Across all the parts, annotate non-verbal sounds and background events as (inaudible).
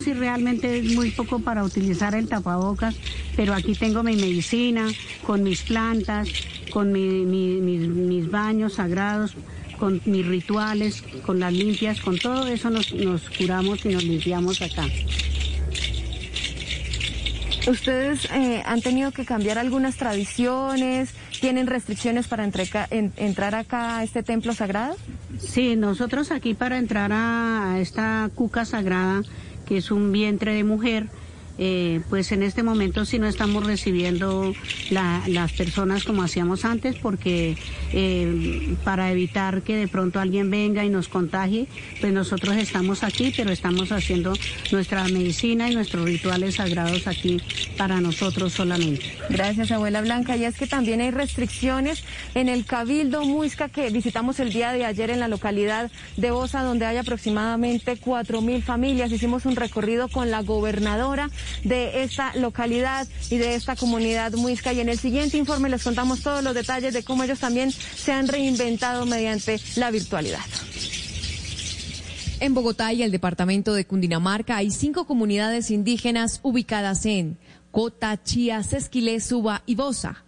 Sí, realmente es muy poco para utilizar el tapabocas, pero aquí tengo mi medicina, con mis plantas, con mis, baños sagrados, con mis rituales, con las limpias, con todo eso nos, curamos y nos limpiamos acá. ¿Ustedes eh, han tenido que cambiar algunas tradiciones? ¿Tienen restricciones para entrar acá a este templo sagrado? Sí, nosotros aquí para entrar a esta cuca sagrada que es un vientre de mujer, eh, pues en este momento sí no estamos recibiendo las personas como hacíamos antes porque eh, para evitar que de pronto alguien venga y nos contagie, pues nosotros estamos aquí, pero estamos haciendo nuestra medicina y nuestros rituales sagrados aquí para nosotros solamente. Gracias, abuela Blanca. Y es que también hay restricciones en el Cabildo Muisca que visitamos el día de ayer en la localidad de Bosa, donde hay aproximadamente cuatro mil familias. Hicimos un recorrido con la gobernadora de esta localidad y de esta comunidad muisca. Y en el siguiente informe les contamos todos los detalles de cómo ellos también se han reinventado mediante la virtualidad. En Bogotá y el departamento de Cundinamarca hay cinco comunidades indígenas ubicadas en Cota, Chía, Sesquilé, Suba y Bosa.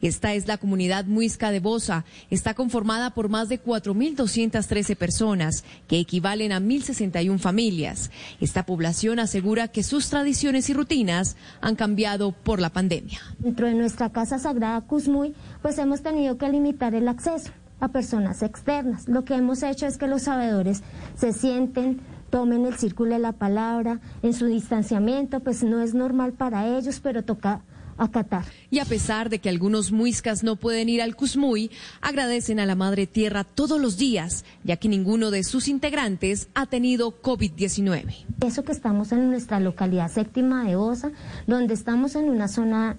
Esta es la comunidad muisca de Bosa. Está conformada por más de 4.213 personas, que equivalen a 1.061 familias. Esta población asegura que sus tradiciones y rutinas han cambiado por la pandemia. Dentro de nuestra casa sagrada Cusmuy, pues hemos tenido que limitar el acceso a personas externas. Lo que hemos hecho es que los sabedores se sienten, tomen el círculo de la palabra en su distanciamiento, pues no es normal para ellos, pero toca y a pesar de que algunos muiscas no pueden ir al Cusmuy, agradecen a la Madre Tierra todos los días, ya que ninguno de sus integrantes ha tenido COVID-19. Eso que estamos en nuestra localidad séptima de Osa, donde estamos en una zona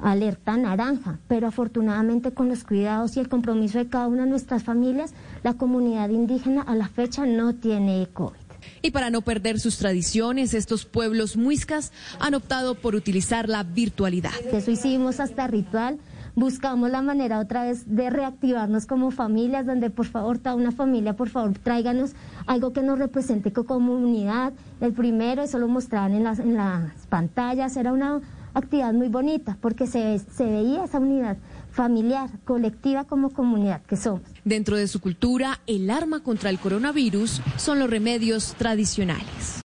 alerta naranja, pero afortunadamente con los cuidados y el compromiso de cada una de nuestras familias, la comunidad indígena a la fecha no tiene COVID. Y para no perder sus tradiciones, estos pueblos muiscas han optado por utilizar la virtualidad. Eso hicimos hasta ritual. Buscamos la manera otra vez de reactivarnos como familias, donde por favor, toda una familia, por favor, tráiganos algo que nos represente como comunidad. El primero, eso lo mostraban en las, en las pantallas, era una actividad muy bonita porque se, se veía esa unidad familiar, colectiva como comunidad que somos. Dentro de su cultura, el arma contra el coronavirus son los remedios tradicionales.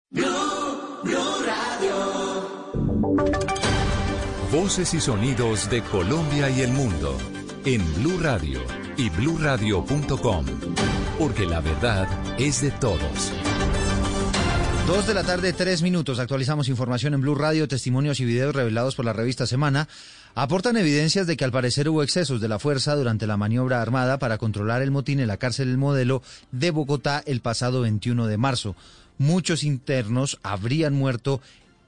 Voces y sonidos de Colombia y el mundo en Blue Radio y bluradio.com, porque la verdad es de todos. Dos de la tarde, tres minutos. Actualizamos información en Blue Radio, testimonios y videos revelados por la revista Semana. Aportan evidencias de que al parecer hubo excesos de la fuerza durante la maniobra armada para controlar el motín en la cárcel El Modelo de Bogotá el pasado 21 de marzo. Muchos internos habrían muerto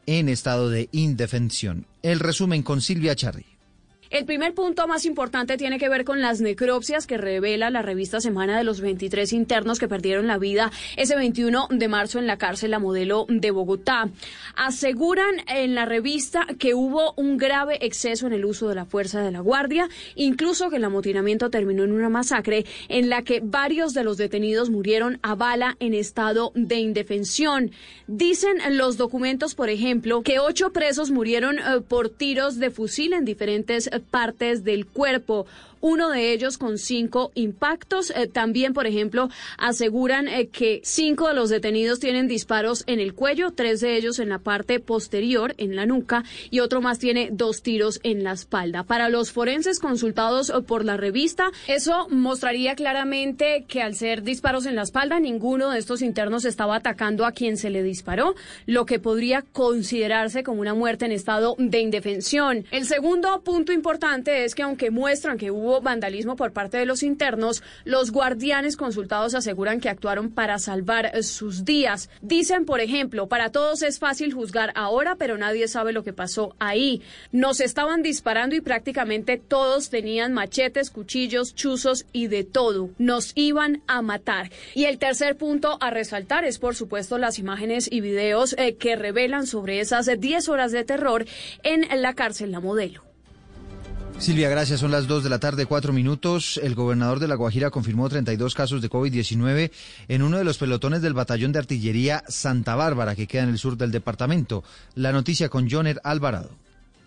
en estado de indefensión. El resumen con Silvia Charri. El primer punto más importante tiene que ver con las necropsias que revela la revista Semana de los 23 internos que perdieron la vida ese 21 de marzo en la cárcel La Modelo de Bogotá. Aseguran en la revista que hubo un grave exceso en el uso de la fuerza de la guardia, incluso que el amotinamiento terminó en una masacre en la que varios de los detenidos murieron a bala en estado de indefensión. Dicen los documentos, por ejemplo, que ocho presos murieron eh, por tiros de fusil en diferentes partes del cuerpo uno de ellos con cinco impactos. Eh, también, por ejemplo, aseguran eh, que cinco de los detenidos tienen disparos en el cuello, tres de ellos en la parte posterior, en la nuca, y otro más tiene dos tiros en la espalda. Para los forenses consultados eh, por la revista, eso mostraría claramente que al ser disparos en la espalda, ninguno de estos internos estaba atacando a quien se le disparó, lo que podría considerarse como una muerte en estado de indefensión. El segundo punto importante es que aunque muestran que hubo hubo vandalismo por parte de los internos, los guardianes consultados aseguran que actuaron para salvar eh, sus días. Dicen, por ejemplo, para todos es fácil juzgar ahora, pero nadie sabe lo que pasó ahí. Nos estaban disparando y prácticamente todos tenían machetes, cuchillos, chuzos y de todo. Nos iban a matar. Y el tercer punto a resaltar es, por supuesto, las imágenes y videos eh, que revelan sobre esas 10 horas de terror en la cárcel La Modelo. Silvia, gracias. Son las 2 de la tarde, cuatro minutos. El gobernador de La Guajira confirmó 32 casos de COVID-19 en uno de los pelotones del batallón de artillería Santa Bárbara, que queda en el sur del departamento. La noticia con Joner Alvarado.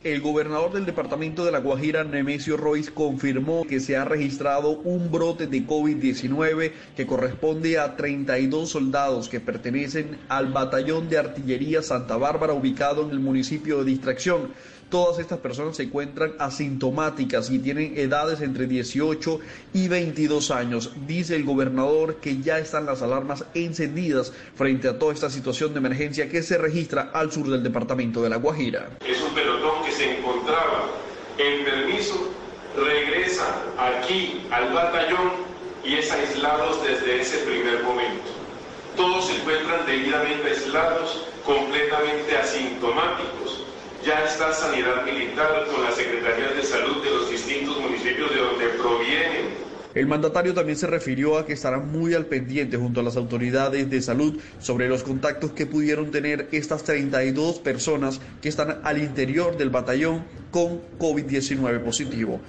El gobernador del departamento de La Guajira, Nemesio Royce, confirmó que se ha registrado un brote de COVID-19 que corresponde a 32 soldados que pertenecen al batallón de artillería Santa Bárbara ubicado en el municipio de Distracción. Todas estas personas se encuentran asintomáticas y tienen edades entre 18 y 22 años. Dice el gobernador que ya están las alarmas encendidas frente a toda esta situación de emergencia que se registra al sur del departamento de La Guajira. Es un pelotón que se encontraba en permiso, regresa aquí al batallón y es aislados desde ese primer momento. Todos se encuentran debidamente aislados, completamente asintomáticos ya está Sanidad Militar con las Secretarías de Salud de los distintos municipios de donde provienen. El mandatario también se refirió a que estarán muy al pendiente junto a las autoridades de salud sobre los contactos que pudieron tener estas 32 personas que están al interior del batallón con COVID-19 positivo.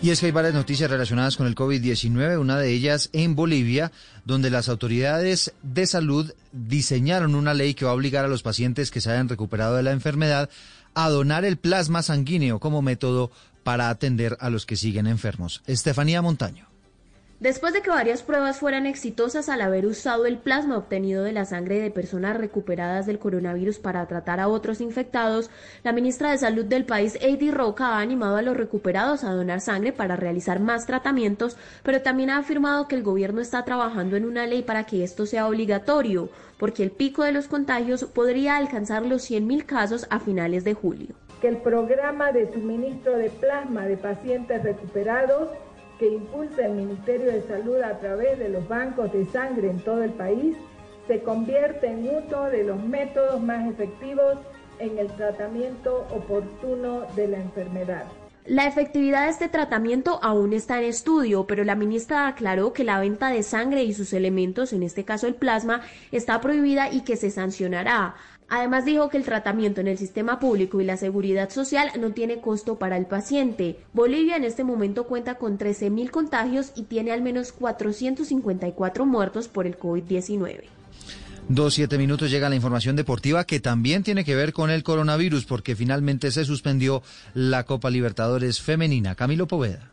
Y es que hay varias noticias relacionadas con el COVID-19, una de ellas en Bolivia, donde las autoridades de salud diseñaron una ley que va a obligar a los pacientes que se hayan recuperado de la enfermedad a donar el plasma sanguíneo como método para atender a los que siguen enfermos. Estefanía Montaño. Después de que varias pruebas fueran exitosas al haber usado el plasma obtenido de la sangre de personas recuperadas del coronavirus para tratar a otros infectados, la ministra de Salud del país, Eddie Roca, ha animado a los recuperados a donar sangre para realizar más tratamientos, pero también ha afirmado que el gobierno está trabajando en una ley para que esto sea obligatorio, porque el pico de los contagios podría alcanzar los 100.000 casos a finales de julio. Que el programa de suministro de plasma de pacientes recuperados que impulsa el Ministerio de Salud a través de los bancos de sangre en todo el país se convierte en uno de los métodos más efectivos en el tratamiento oportuno de la enfermedad. La efectividad de este tratamiento aún está en estudio, pero la ministra aclaró que la venta de sangre y sus elementos, en este caso el plasma, está prohibida y que se sancionará. Además dijo que el tratamiento en el sistema público y la seguridad social no tiene costo para el paciente. Bolivia en este momento cuenta con 13.000 contagios y tiene al menos 454 muertos por el COVID-19. Dos, siete minutos llega la información deportiva que también tiene que ver con el coronavirus porque finalmente se suspendió la Copa Libertadores femenina. Camilo Poveda.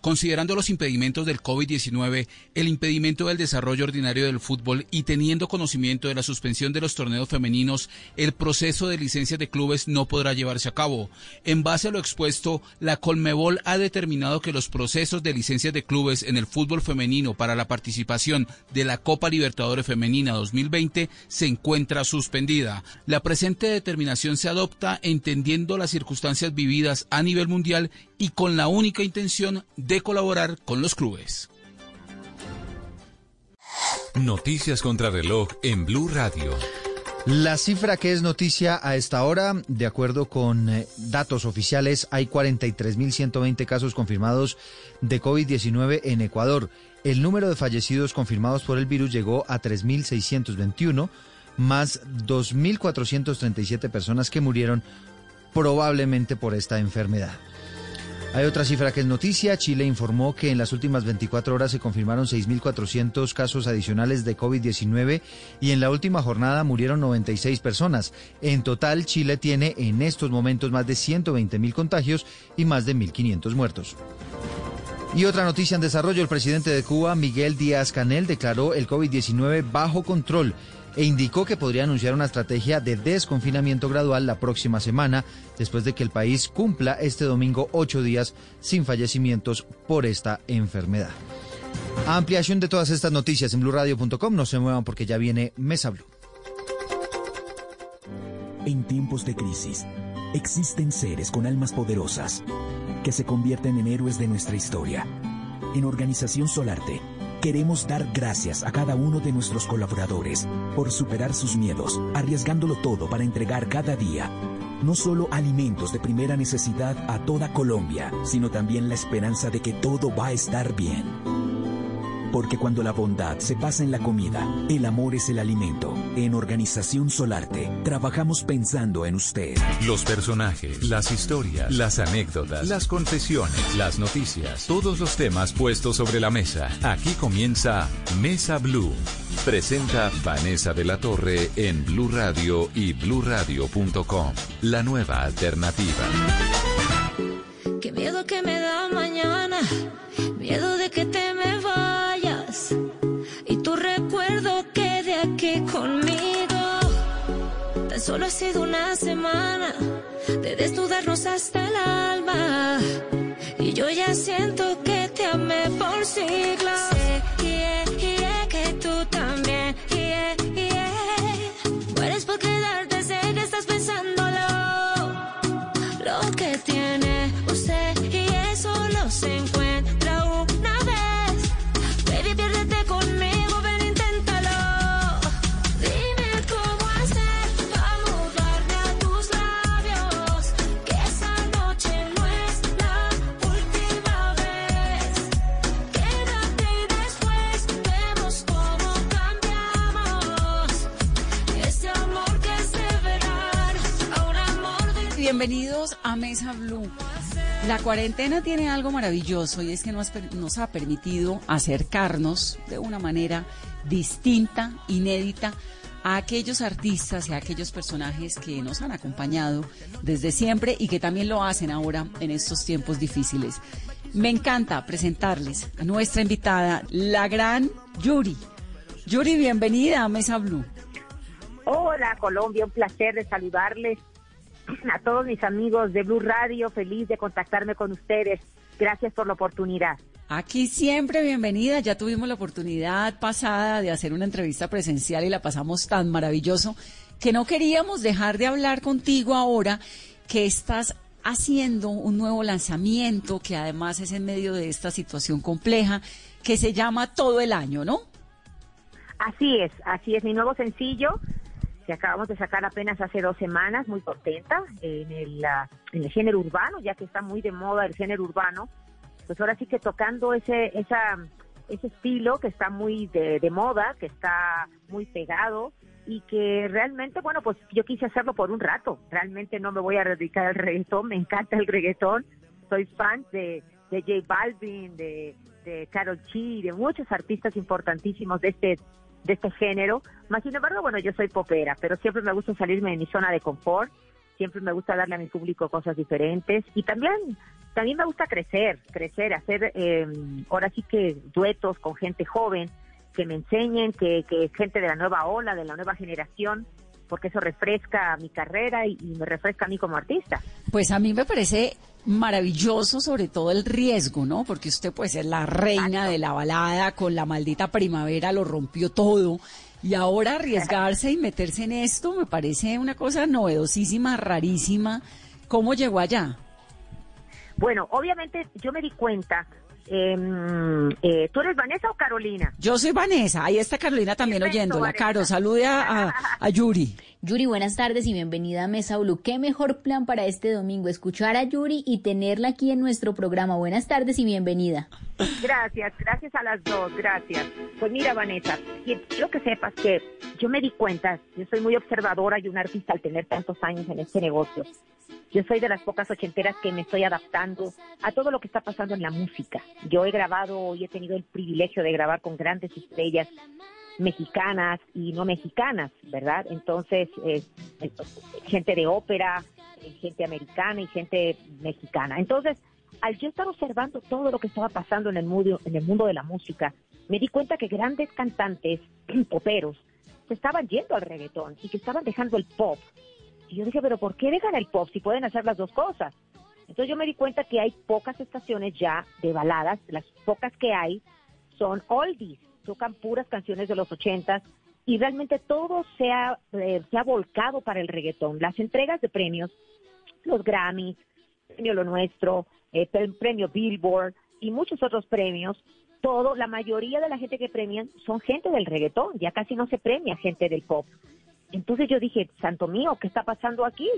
Considerando los impedimentos del COVID-19, el impedimento del desarrollo ordinario del fútbol y teniendo conocimiento de la suspensión de los torneos femeninos, el proceso de licencias de clubes no podrá llevarse a cabo. En base a lo expuesto, la Colmebol ha determinado que los procesos de licencias de clubes en el fútbol femenino para la participación de la Copa Libertadores Femenina 2020 se encuentra suspendida. La presente determinación se adopta entendiendo las circunstancias vividas a nivel mundial y con la única intención de colaborar con los clubes. Noticias contra reloj en Blue Radio. La cifra que es noticia a esta hora, de acuerdo con eh, datos oficiales, hay 43.120 casos confirmados de COVID-19 en Ecuador. El número de fallecidos confirmados por el virus llegó a 3.621, más 2.437 personas que murieron probablemente por esta enfermedad. Hay otra cifra que es noticia. Chile informó que en las últimas 24 horas se confirmaron 6.400 casos adicionales de COVID-19 y en la última jornada murieron 96 personas. En total, Chile tiene en estos momentos más de 120.000 contagios y más de 1.500 muertos. Y otra noticia en desarrollo, el presidente de Cuba, Miguel Díaz Canel, declaró el COVID-19 bajo control e indicó que podría anunciar una estrategia de desconfinamiento gradual la próxima semana, después de que el país cumpla este domingo ocho días sin fallecimientos por esta enfermedad. Ampliación de todas estas noticias en blurradio.com. No se muevan porque ya viene Mesa Blue. En tiempos de crisis, existen seres con almas poderosas que se convierten en héroes de nuestra historia. En Organización Solarte, Queremos dar gracias a cada uno de nuestros colaboradores por superar sus miedos, arriesgándolo todo para entregar cada día no solo alimentos de primera necesidad a toda Colombia, sino también la esperanza de que todo va a estar bien. Porque cuando la bondad se pasa en la comida, el amor es el alimento. En Organización Solarte, trabajamos pensando en usted. Los personajes, las historias, las anécdotas, las confesiones, las noticias, todos los temas puestos sobre la mesa. Aquí comienza Mesa Blue. Presenta Vanessa de la Torre en Blue Radio y bluradio.com. La nueva alternativa. Qué miedo que me da mañana, miedo de que te me vayas solo ha sido una semana de desnudarnos hasta el alma y yo ya siento que te amé por siglos. Sé, yeah, yeah, que tú también, yeah. Mueres por quedarte, sé que estás pensándolo. Lo que tiene usted y eso lo se encuentra Bienvenidos a Mesa Blue. La cuarentena tiene algo maravilloso y es que nos, ha permitido acercarnos de una manera distinta, inédita, a aquellos artistas y a aquellos personajes que nos han acompañado desde siempre y que también lo hacen ahora en estos tiempos difíciles. Me encanta presentarles a nuestra invitada, la gran Yuri. Yuri, bienvenida a Mesa Blue. Hola Colombia, un placer de saludarles a todos mis amigos de Blue Radio, feliz de contactarme con ustedes. Gracias por la oportunidad. Aquí siempre bienvenida. Ya tuvimos la oportunidad pasada de hacer una entrevista presencial y la pasamos tan maravilloso que no queríamos dejar de hablar contigo ahora que estás haciendo un nuevo lanzamiento que además es en medio de esta situación compleja que se llama Todo el Año, ¿no? Así es, así es mi nuevo sencillo que acabamos de sacar apenas hace dos semanas, muy contenta en el, en el género urbano, ya que está muy de moda el género urbano. Pues ahora sí que tocando ese, esa, ese estilo que está muy de, de moda, que está muy pegado y que realmente, bueno, pues yo quise hacerlo por un rato. Realmente no me voy a dedicar al reggaetón, me encanta el reggaetón. Soy fan de, de J Balvin, de, de Karol G, de muchos artistas importantísimos de este de este género. Más sin embargo, bueno, yo soy popera, pero siempre me gusta salirme de mi zona de confort, siempre me gusta darle a mi público cosas diferentes y también también me gusta crecer, crecer, hacer eh, ahora sí que duetos con gente joven que me enseñen, que, que gente de la nueva ola, de la nueva generación, porque eso refresca mi carrera y, y me refresca a mí como artista. Pues a mí me parece maravilloso, sobre todo el riesgo, ¿no? Porque usted puede ser la reina de la balada, con la maldita primavera lo rompió todo. Y ahora arriesgarse y meterse en esto me parece una cosa novedosísima, rarísima. ¿Cómo llegó allá? Bueno, obviamente yo me di cuenta. eh, eh, ¿Tú eres Vanessa o Carolina? Yo soy Vanessa, ahí está Carolina también oyéndola. Vanessa. Caro, salude a, a- a Yuri. Yuri, buenas tardes y bienvenida a Mesa Blue. ¿Qué mejor plan para este domingo? Escuchar a Yuri y tenerla aquí en nuestro programa. Buenas tardes y bienvenida. Gracias, gracias a las dos, gracias. Pues mira, Vanessa, qui- quiero que sepas que yo me di cuenta, yo soy muy observadora y un artista al tener tantos años en este negocio. Yo soy de las pocas ochenteras que me estoy adaptando a todo lo que está pasando en la música. Yo he grabado y he tenido el privilegio de grabar con grandes estrellas mexicanas y no mexicanas, ¿verdad? Entonces, eh, eh, gente de ópera, eh, gente americana y gente mexicana. Entonces, al yo estar observando todo lo que estaba pasando en el mundo, en el mundo de la música, me di cuenta que grandes cantantes (clears throat) poperos se estaban yendo al reggaetón y que estaban dejando el pop. Y yo dije, pero ¿por qué dejan el pop si pueden hacer las dos cosas? Entonces yo me di cuenta que hay pocas estaciones ya de baladas, las pocas que hay son oldies, tocan puras canciones de los ochentas y realmente todo se ha, eh, se ha volcado para el reggaetón. Las entregas de premios, los Grammys, Premio Lo Nuestro, eh, pre- Premio Billboard y muchos otros premios, todo, la mayoría de la gente que premian son gente del reggaetón, ya casi no se premia gente del pop. Entonces yo dije, santo mío, ¿qué está pasando aquí?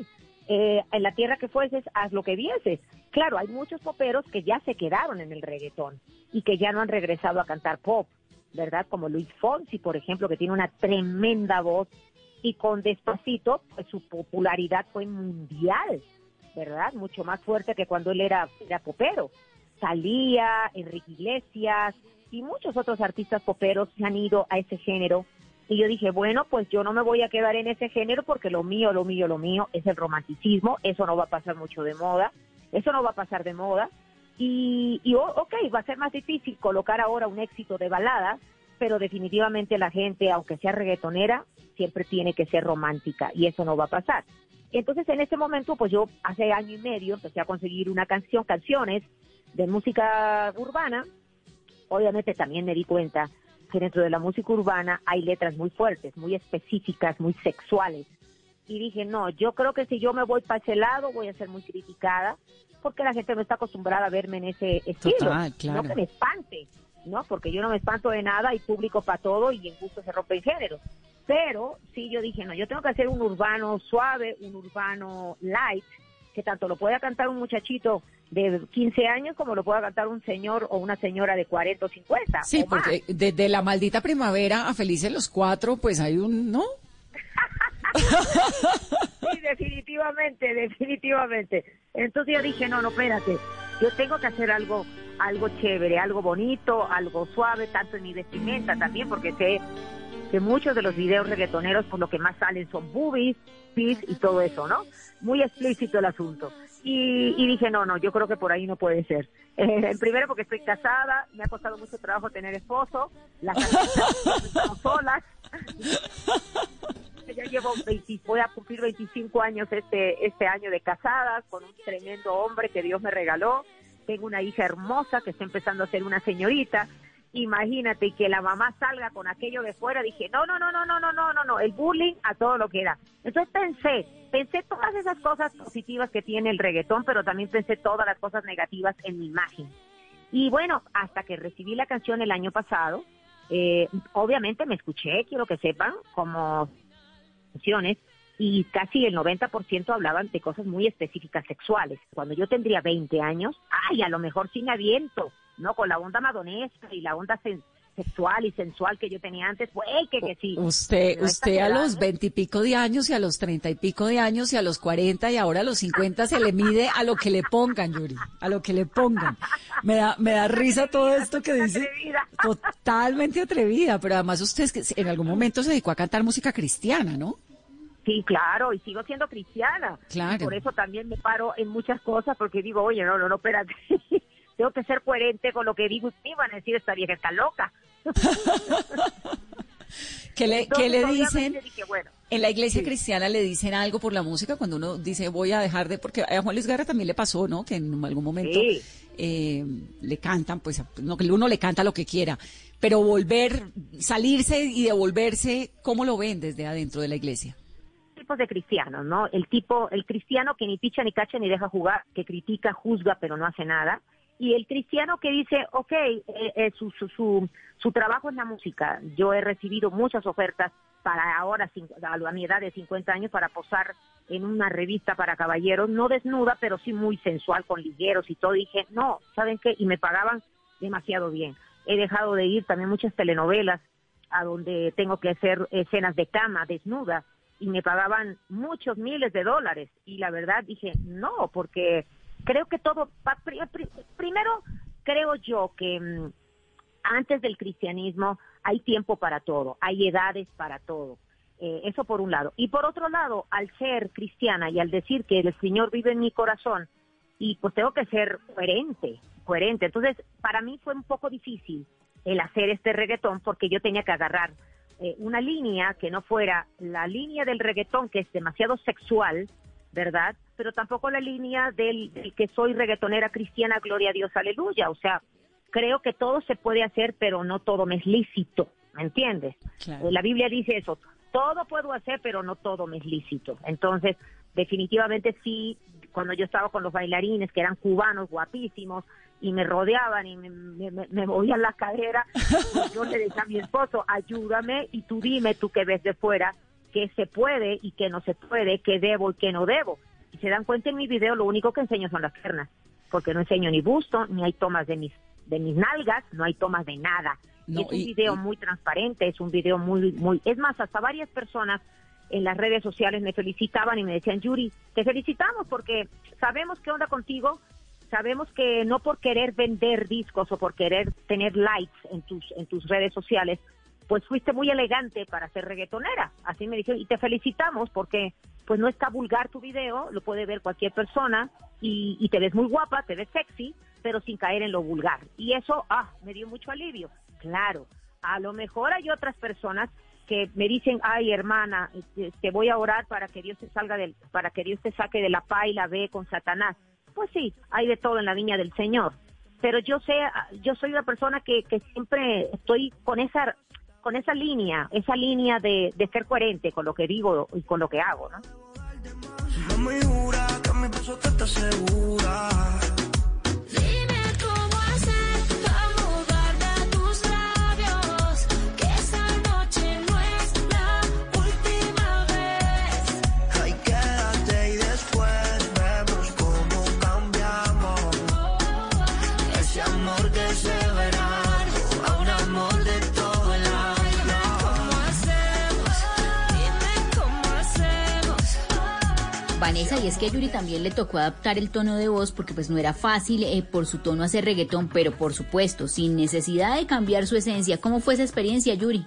Eh, en la tierra que fueses, haz lo que vieses. Claro, hay muchos poperos que ya se quedaron en el reggaetón y que ya no han regresado a cantar pop. ¿Verdad? Como Luis Fonsi, por ejemplo, que tiene una tremenda voz y con Despacito, pues su popularidad fue mundial, ¿verdad? Mucho más fuerte que cuando él era, era popero. Salía, Enrique Iglesias y muchos otros artistas poperos se han ido a ese género. Y yo dije, bueno, pues yo no me voy a quedar en ese género porque lo mío, lo mío, lo mío es el romanticismo, eso no va a pasar mucho de moda, eso no va a pasar de moda. Y, y ok, va a ser más difícil colocar ahora un éxito de balada, pero definitivamente la gente, aunque sea reggaetonera, siempre tiene que ser romántica y eso no va a pasar. Entonces en ese momento, pues yo hace año y medio empecé a conseguir una canción, canciones de música urbana. Obviamente también me di cuenta que dentro de la música urbana hay letras muy fuertes, muy específicas, muy sexuales. Y dije, no, yo creo que si yo me voy para ese lado voy a ser muy criticada porque la gente no está acostumbrada a verme en ese estilo. No que me espante, ¿no? Porque yo no me espanto de nada y público para todo y en gusto se rompe el género. Pero sí yo dije, no, yo tengo que hacer un urbano suave, un urbano light, que tanto lo pueda cantar un muchachito de 15 años como lo pueda cantar un señor o una señora de 40 o 50. Sí, porque desde la maldita primavera a Felices los Cuatro, pues hay un, ¿no? (laughs) sí, definitivamente, definitivamente. Entonces yo dije, no, no, espérate, yo tengo que hacer algo algo chévere, algo bonito, algo suave, tanto en mi vestimenta también, porque sé que muchos de los videos reggaetoneros por lo que más salen son boobies, pis y todo eso, ¿no? Muy explícito el asunto. Y, dije, no, no, yo creo que por ahí no puede ser. Eh, primero porque estoy casada, me ha costado mucho trabajo tener esposo, las (laughs) estamos solas. Ya llevo 20, voy a cumplir 25 años este, este año de casada con un tremendo hombre que Dios me regaló tengo una hija hermosa que está empezando a ser una señorita. Imagínate que la mamá salga con aquello de fuera. Dije, no, no, no, no, no, no, no, no, no, el bullying a todo lo que era. Entonces pensé, pensé todas esas cosas positivas que tiene el reggaetón, pero también pensé todas las cosas negativas en mi imagen. Y bueno, hasta que recibí la canción el año pasado, eh, obviamente me escuché, quiero que sepan, como y casi el 90% hablaban de cosas muy específicas sexuales. Cuando yo tendría 20 años, ay, a lo mejor sin aviento, ¿no? Con la onda madonesca y la onda sexual y sensual que yo tenía antes, pues que, que sí. Usted, usted a los veintipico de años y a los treinta y pico de años y a los cuarenta y ahora a los cincuenta se le mide a lo que le pongan, Yuri, a lo que le pongan. Me da, me da risa todo esto que dice. Totalmente atrevida, pero además usted es que en algún momento se dedicó a cantar música cristiana, ¿no? Sí, claro, y sigo siendo cristiana. Claro. por eso también me paro en muchas cosas, porque digo, oye, no, no, no, espérate. (laughs) Tengo que ser coherente con lo que digo y me van a decir, esta vieja está loca. (laughs) ¿Qué le, ¿qué le dicen? en la iglesia cristiana le dicen algo por la música cuando uno dice voy a dejar de, porque a Juan Luis Guerra también le pasó, ¿no? Que en algún momento eh, le cantan, pues no, que uno le canta lo que quiera, pero volver, salirse y devolverse, ¿cómo lo ven desde adentro de la iglesia? de cristianos, ¿no? El tipo, el cristiano que ni picha ni cacha ni deja jugar, que critica, juzga, pero no hace nada. Y el cristiano que dice, ok, eh, eh, su, su, su, su, trabajo es la música. Yo he recibido muchas ofertas para ahora, a mi edad de 50 años, para posar en una revista para caballeros, no desnuda, pero sí muy sensual, con ligueros y todo. Dije, no, ¿saben qué? Y me pagaban demasiado bien. He dejado de ir también muchas telenovelas a donde tengo que hacer escenas de cama, desnuda, y me pagaban muchos miles de dólares. Y la verdad dije, no, porque creo que todo, primero creo yo que mm, antes del cristianismo hay tiempo para todo, hay edades para todo. Eh, eso por un lado. Y por otro lado, al ser cristiana y al decir que el Señor vive en mi corazón, y pues tengo que ser coherente, coherente. Entonces, para mí fue un poco difícil el hacer este reggaetón porque yo tenía que agarrar eh, una línea que no fuera la línea del reggaetón, que es demasiado sexual, ¿verdad? Pero tampoco la línea del, que soy reggaetonera cristiana, gloria a Dios, aleluya. O sea, creo que todo se puede hacer, pero no todo me es lícito, ¿me entiendes? Eh, la Biblia dice eso, todo puedo hacer, pero no todo me es lícito. Entonces, definitivamente sí, cuando yo estaba con los bailarines, que eran cubanos, guapísimos, y me rodeaban y me, me, movían la cadera, pues (laughs) yo le decía a mi esposo, ayúdame y tú dime, tú que ves de fuera, qué se puede y qué no se puede, qué debo y qué no debo. Y se dan cuenta en mi video, lo único que enseño son las piernas, porque no enseño ni busto, ni hay tomas de mis, de mis nalgas, no hay tomas de nada. es un video muy transparente, es un video muy, muy, es más, hasta varias personas en las redes sociales me felicitaban y me decían, Yuri, te felicitamos porque sabemos qué onda contigo, sabemos que no por querer vender discos o por querer tener likes en tus, en tus redes sociales, pues fuiste muy elegante para ser reggaetonera. Así me dijeron, y te felicitamos porque pues no está vulgar tu video, lo puede ver cualquier persona y, y te ves muy guapa, te ves sexy, pero sin caer en lo vulgar. Y eso, ah, me dio mucho alivio. Claro, a lo mejor hay otras personas que me dicen, ay hermana, te voy a orar para que Dios te salga del, para que Dios te saque de la pa y la ve con Satanás. Pues sí, hay de todo en la viña del Señor. Pero yo sé, yo soy una persona que, que siempre estoy con esa, con esa línea, esa línea de, ser coherente con lo que digo y con lo que hago, ¿no? Vanessa, y es que a Yuri también le tocó adaptar el tono de voz porque pues no era fácil eh, por su tono hacer reggaetón, pero por supuesto, sin necesidad de cambiar su esencia. ¿Cómo fue esa experiencia, Yuri?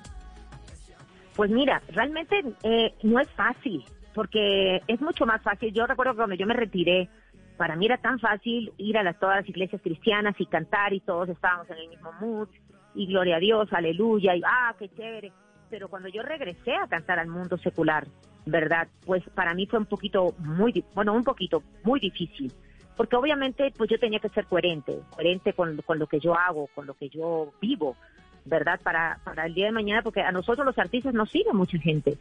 Pues mira, realmente eh, no es fácil, porque es mucho más fácil. Yo recuerdo que cuando yo me retiré, para mí era tan fácil ir a las, todas las iglesias cristianas y cantar y todos estábamos en el mismo mood y gloria a Dios, aleluya, y ah, qué chévere. Pero cuando yo regresé a cantar al mundo secular, ¿verdad? Pues para mí fue un poquito muy, bueno, un poquito muy difícil, porque obviamente pues yo tenía que ser coherente, coherente con, con lo que yo hago, con lo que yo vivo, ¿verdad? Para, para el día de mañana, porque a nosotros los artistas nos sigue mucha gente,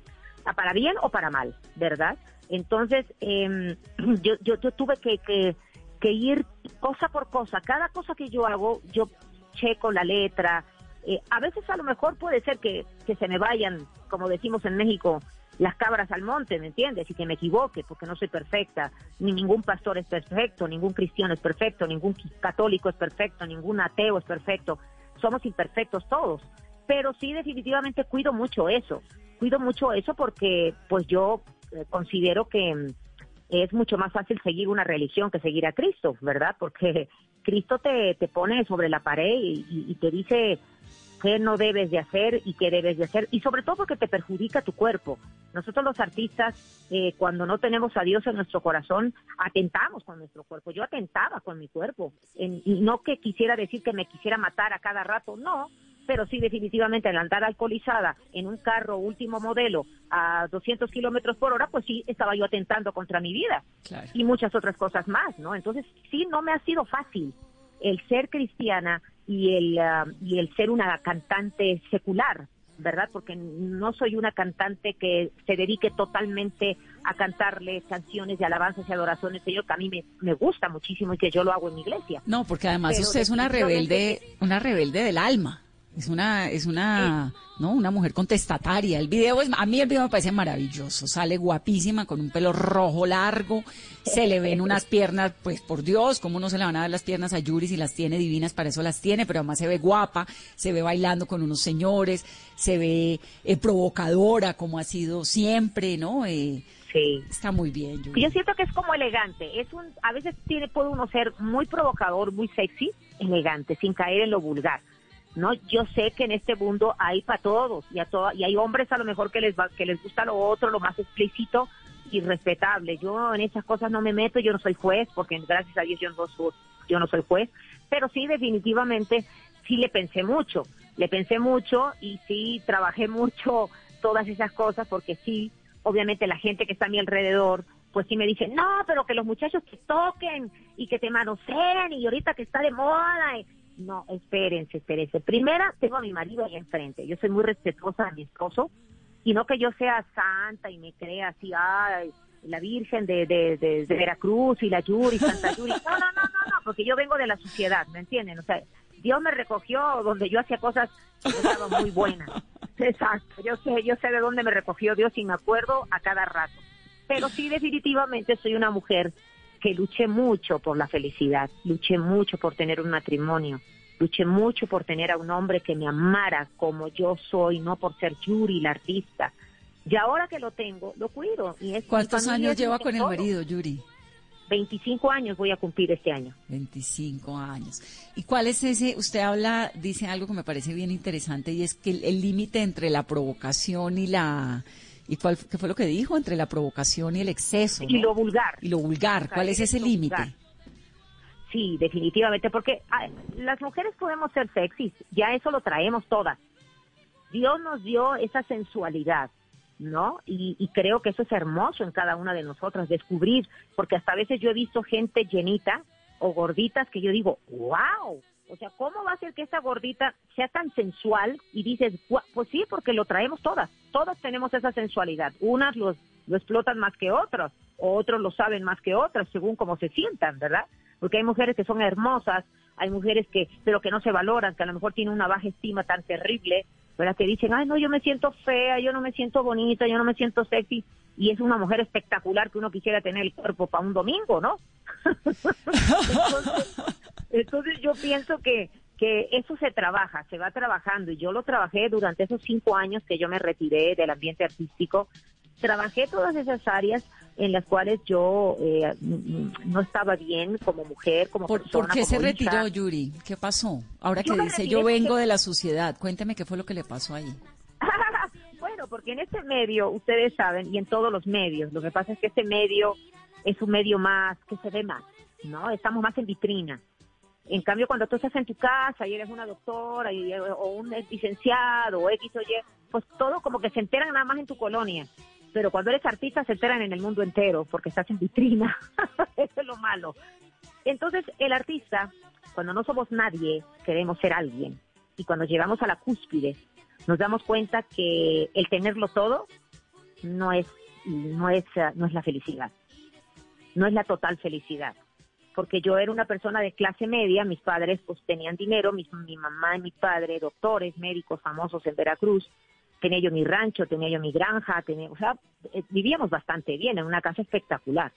para bien o para mal, ¿verdad? Entonces, eh, (clears throat) yo, yo, yo tuve que, que, que ir cosa por cosa, cada cosa que yo hago, yo checo la letra, eh, a veces a lo mejor puede ser que, que se me vayan, como decimos en México, las cabras al monte, ¿me entiendes? Y que me equivoque, porque no soy perfecta, ni ningún pastor es perfecto, ningún cristiano es perfecto, ningún católico es perfecto, ningún ateo es perfecto, somos imperfectos todos, pero sí definitivamente cuido mucho eso, cuido mucho eso porque pues yo eh, considero que mm, es mucho más fácil seguir una religión que seguir a Cristo, ¿verdad? Porque (laughs) Cristo te, te pone sobre la pared y, y te dice qué no debes de hacer y qué debes de hacer, y sobre todo porque te perjudica tu cuerpo. Nosotros los artistas, eh, cuando no tenemos a Dios en nuestro corazón, atentamos con nuestro cuerpo. Yo atentaba con mi cuerpo, y no que quisiera decir que me quisiera matar a cada rato, no, pero sí definitivamente al andar alcoholizada en un carro último modelo a 200 kilómetros por hora, pues sí estaba yo atentando contra mi vida y muchas otras cosas más, ¿no? Entonces sí no me ha sido fácil el ser cristiana y el, ah, y el ser una cantante secular, ¿verdad? Porque no soy una cantante que se dedique totalmente a cantarle canciones de alabanzas y adoraciones, Señor, que a mí me, me, gusta muchísimo y que yo lo hago en mi iglesia. No, porque además usted es una rebelde, una rebelde del alma. Es una, es una, ¿no? Una mujer contestataria. El video es, a mí el video me parece maravilloso. Sale guapísima con un pelo rojo largo. Se le ven unas piernas, pues por Dios, cómo no se le van a dar las piernas a Yuri si las tiene divinas, para eso las tiene, pero además se ve guapa, se ve bailando con unos señores, se ve eh, provocadora como ha sido siempre, ¿no? Eh, Sí. Está muy bien. Yuri. Yo siento que es como elegante. Es un, a veces tiene, puede uno ser muy provocador, muy sexy, elegante, sin caer en lo vulgar. No, yo sé que en este mundo hay para todos y a y hay hombres a lo mejor que les va, que les gusta lo otro, lo más explícito y respetable. Yo en esas cosas no me meto, yo no soy juez porque gracias a Dios yo no soy, yo no soy juez, pero sí definitivamente sí le pensé mucho, le pensé mucho y sí trabajé mucho todas esas cosas porque sí, obviamente la gente que está a mi alrededor pues sí me dice, no, pero que los muchachos te toquen y que te manoseen y ahorita que está de moda. No, espérense, espérense. Primera, tengo a mi marido ahí enfrente. Yo soy muy respetuosa de mi esposo y no que yo sea santa y me crea así, ay, la Virgen de, de, de, Veracruz y la Yuri, Santa Yuri. (laughs) No, no, no, no, no, porque yo vengo de la sociedad, ¿me entienden? O sea, Dios me recogió donde yo hacía cosas que estaban muy buenas. (laughs) Exacto, yo sé, yo sé de dónde me recogió Dios y me acuerdo a cada rato. Pero sí, definitivamente soy una mujer que luché mucho por la felicidad, luché mucho por tener un matrimonio luché mucho por tener a un hombre que me amara como yo soy, no por ser Yuri, la artista. Y ahora que lo tengo, lo cuido. Y es, ¿Cuántos años lleva con el marido, Yuri? 25 años voy a cumplir este año. 25 años. ¿Y cuál es ese? Usted habla, dice algo que me parece bien interesante y es que el límite entre la provocación y la... ¿Y cuál qué fue lo que dijo? Entre la provocación y el exceso. Y lo vulgar. Y lo vulgar. ¿Cuál es ese límite? Sí, definitivamente, porque las mujeres podemos ser sexys, ya eso lo traemos todas. Dios nos dio esa sensualidad, ¿no? Y, creo que eso es hermoso en cada una de nosotras, descubrir, porque hasta a veces yo he visto gente llenita o gorditas que yo digo, wow, o sea, ¿cómo va a ser que esa gordita sea tan sensual? Y dices, pues sí, porque lo traemos todas, todas tenemos esa sensualidad, unas los, lo explotan más que otras, otros lo saben más que otras, según cómo se sientan, ¿verdad? Porque hay mujeres que son hermosas, hay mujeres que, pero que no se valoran, que a lo mejor tienen una baja estima tan terrible, ¿verdad? Que dicen, ay, no, yo me siento fea, yo no me siento bonita, yo no me siento sexy. Y es una mujer espectacular que uno quisiera tener el cuerpo para un domingo, ¿no? (laughs) entonces, yo pienso que, que eso se trabaja, se va trabajando. Y yo lo trabajé durante esos cinco años que yo me retiré del ambiente artístico. Trabajé todas esas áreas en las cuales yo eh, no estaba bien como mujer, como ¿Por, persona. ¿Por qué se retiró, Yuri? ¿Qué pasó? Ahora que dice, yo vengo de la sociedad, cuénteme qué fue lo que le pasó ahí. (laughs) bueno, porque en este medio, ustedes saben, y en todos los medios, lo que pasa es que este medio es un medio más, que se ve más, ¿no? Estamos más en vitrina. En cambio, cuando tú estás en tu casa y eres una doctora o un licenciado o X o Y, pues todo como que se enteran nada más en tu colonia pero cuando eres artista se enteran en el mundo entero porque estás en vitrina. (laughs) Eso es lo malo. Entonces, el artista, cuando no somos nadie, queremos ser alguien. Y cuando llegamos a la cúspide, nos damos cuenta que el tenerlo todo no es, no es, no es la felicidad. No es la total felicidad. Porque yo era una persona de clase media, mis padres pues tenían dinero, mi, mi mamá y mi padre, doctores, médicos famosos en Veracruz, tenía yo mi rancho, tenía yo mi granja, tenía, o sea, eh, vivíamos bastante bien, en una casa espectacular.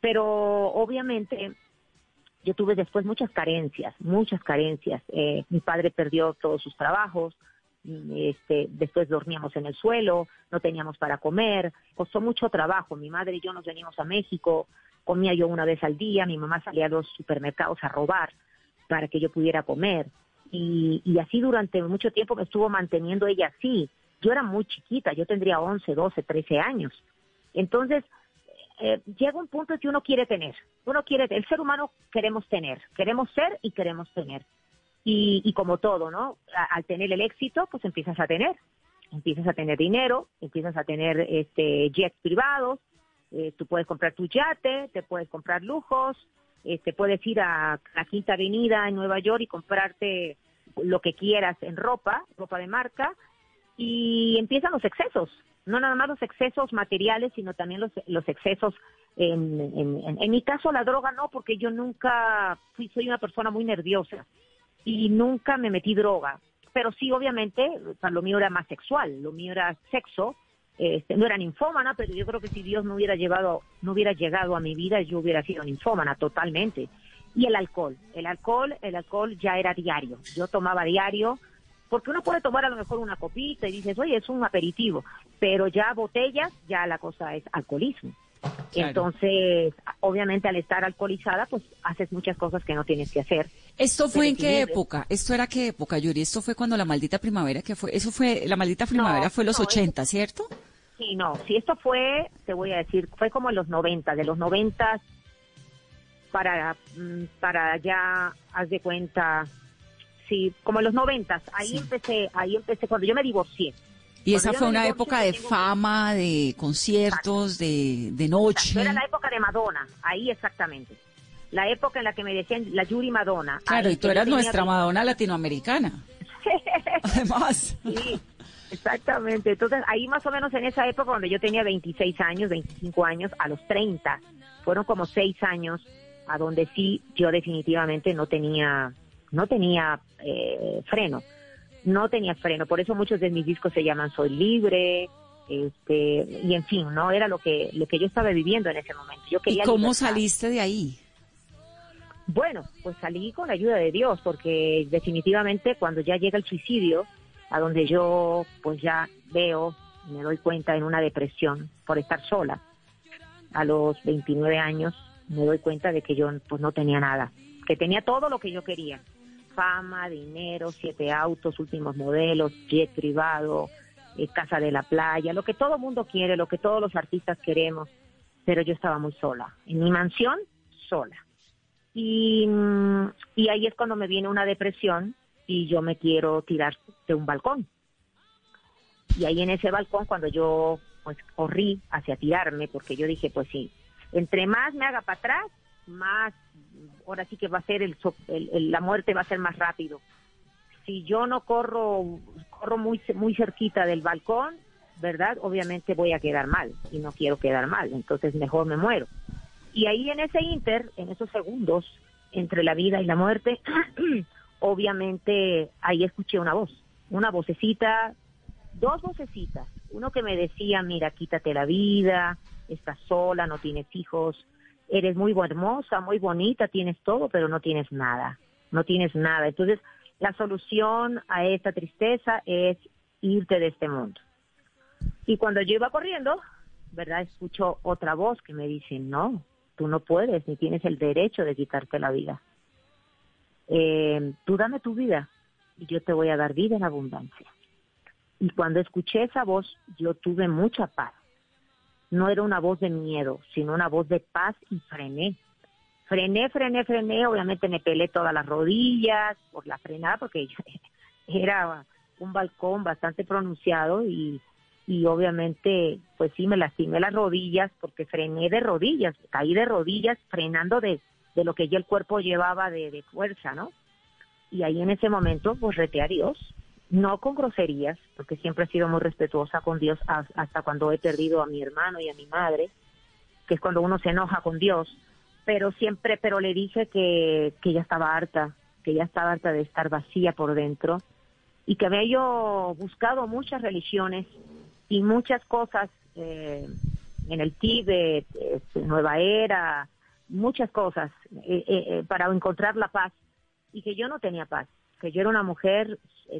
Pero obviamente yo tuve después muchas carencias, muchas carencias. Eh, mi padre perdió todos sus trabajos, este, después dormíamos en el suelo, no teníamos para comer, costó mucho trabajo. Mi madre y yo nos venimos a México, comía yo una vez al día, mi mamá salía a los supermercados a robar para que yo pudiera comer. Y, y así durante mucho tiempo me estuvo manteniendo ella así. Yo era muy chiquita, yo tendría 11, 12, 13 años. Entonces, eh, llega un punto que uno quiere tener. Uno quiere, el ser humano queremos tener, queremos ser y queremos tener. Y, como todo, ¿no? al tener el éxito, pues empiezas a tener. Empiezas a tener dinero, empiezas a tener este jets privados, eh, tú puedes comprar tu yate, te puedes comprar lujos, este, puedes ir a la Quinta Avenida en Nueva York y comprarte lo que quieras en ropa, ropa de marca, y empiezan los excesos, no nada más los excesos materiales, sino también los, los excesos, en, en, en, mi caso la droga no, porque yo nunca fui, soy una persona muy nerviosa y nunca me metí droga, pero sí obviamente, lo mío era más sexual, lo mío era sexo, este, no era ninfómana, pero yo creo que si Dios no hubiera llevado, no hubiera llegado a mi vida, yo hubiera sido ninfómana totalmente. Y el alcohol, el alcohol, el alcohol ya era diario. Yo tomaba diario, porque uno puede tomar a lo mejor una copita y dices, oye, es un aperitivo, pero ya botellas, ya la cosa es alcoholismo. Entonces, obviamente al estar alcoholizada, pues haces muchas cosas que no tienes que hacer. ¿Esto fue en qué época? ¿Esto era qué época, Yuri? ¿Esto fue cuando la maldita primavera que fue? Eso fue, la maldita primavera fue los 80, ¿cierto? Sí, no, si esto fue, te voy a decir, fue como en los 90, de los 90 para, mm, para ya, haz de cuenta, sí, como en los noventas, ahí empecé, ahí empecé cuando yo me divorcié. Y esa fue una época de fama, de conciertos, de, de noche. Era la época de Madonna, ahí exactamente. La época en la que me decían la Yuri Madonna. Claro, y tú eras nuestra Madonna latinoamericana. (laughs) Además. Sí, exactamente. Entonces, ahí más o menos en esa época, donde yo tenía 26 años, 25 años, a los 30, fueron como 6 años a donde sí yo definitivamente no tenía no tenía eh, freno, no tenía freno, por eso muchos de mis discos se llaman Soy Libre, este, y en fin, no era lo que, lo que yo estaba viviendo en ese momento. Yo quería ¿Y cómo saliste de ahí? Bueno, pues salí con la ayuda de Dios, porque definitivamente cuando ya llega el suicidio, a donde yo pues ya veo, me doy cuenta en una depresión por estar sola, a los 29 años me doy cuenta de que yo pues no tenía nada, que tenía todo lo que yo quería, fama, dinero, siete autos, últimos modelos, jet privado, eh, casa de la playa, lo que todo mundo quiere, lo que todos los artistas queremos, pero yo estaba muy sola, en mi mansión, sola. Y, mm, y ahí es cuando me viene una depresión y yo me quiero tirar de un balcón. Y ahí en ese balcón, cuando yo pues corrí hacia tirarme, porque yo dije, pues sí, entre más me haga para atrás, más, ahora sí que va a ser el, el, la muerte va a ser más rápido. Si yo no corro, corro muy, muy cerquita del balcón, ¿verdad? Obviamente voy a quedar mal y no quiero quedar mal, entonces mejor me muero. Y ahí en ese inter, en esos segundos entre la vida y la muerte, (clears throat) obviamente ahí escuché una voz, una vocecita, dos vocecitas, uno que me decía, mira, quítate la vida, estás sola, no tienes hijos, eres muy hermosa, muy bonita, tienes todo, pero no tienes nada, no tienes nada. Entonces, la solución a esta tristeza es irte de este mundo. Y cuando yo iba corriendo, ¿verdad? Escucho otra voz que me dice, no, tú no puedes, ni tienes el derecho de quitarte la vida. Eh, tú dame tu vida y yo te voy a dar vida en abundancia. Y cuando escuché esa voz, yo tuve mucha paz. No era una voz de miedo, sino una voz de paz y frené. Frené, frené, frené. Obviamente me pelé todas las rodillas por la frenada, porque (laughs) era un balcón bastante pronunciado y, y obviamente pues sí me lastimé las rodillas porque frené de rodillas, caí de rodillas frenando de, de lo que ya el cuerpo llevaba de, fuerza, ¿no? Y ahí en ese momento, pues reté a Dios, no con groserías, porque siempre he sido muy respetuosa con Dios hasta cuando he perdido a mi hermano y a mi madre, que es cuando uno se enoja con Dios, pero siempre, pero le dije que, que ya estaba harta, que ya estaba harta de estar vacía por dentro y que había yo buscado muchas religiones y muchas cosas eh, en el Tíbet, este, Nueva Era, muchas cosas eh, eh, eh, para encontrar la paz y que yo no tenía paz, que yo era una mujer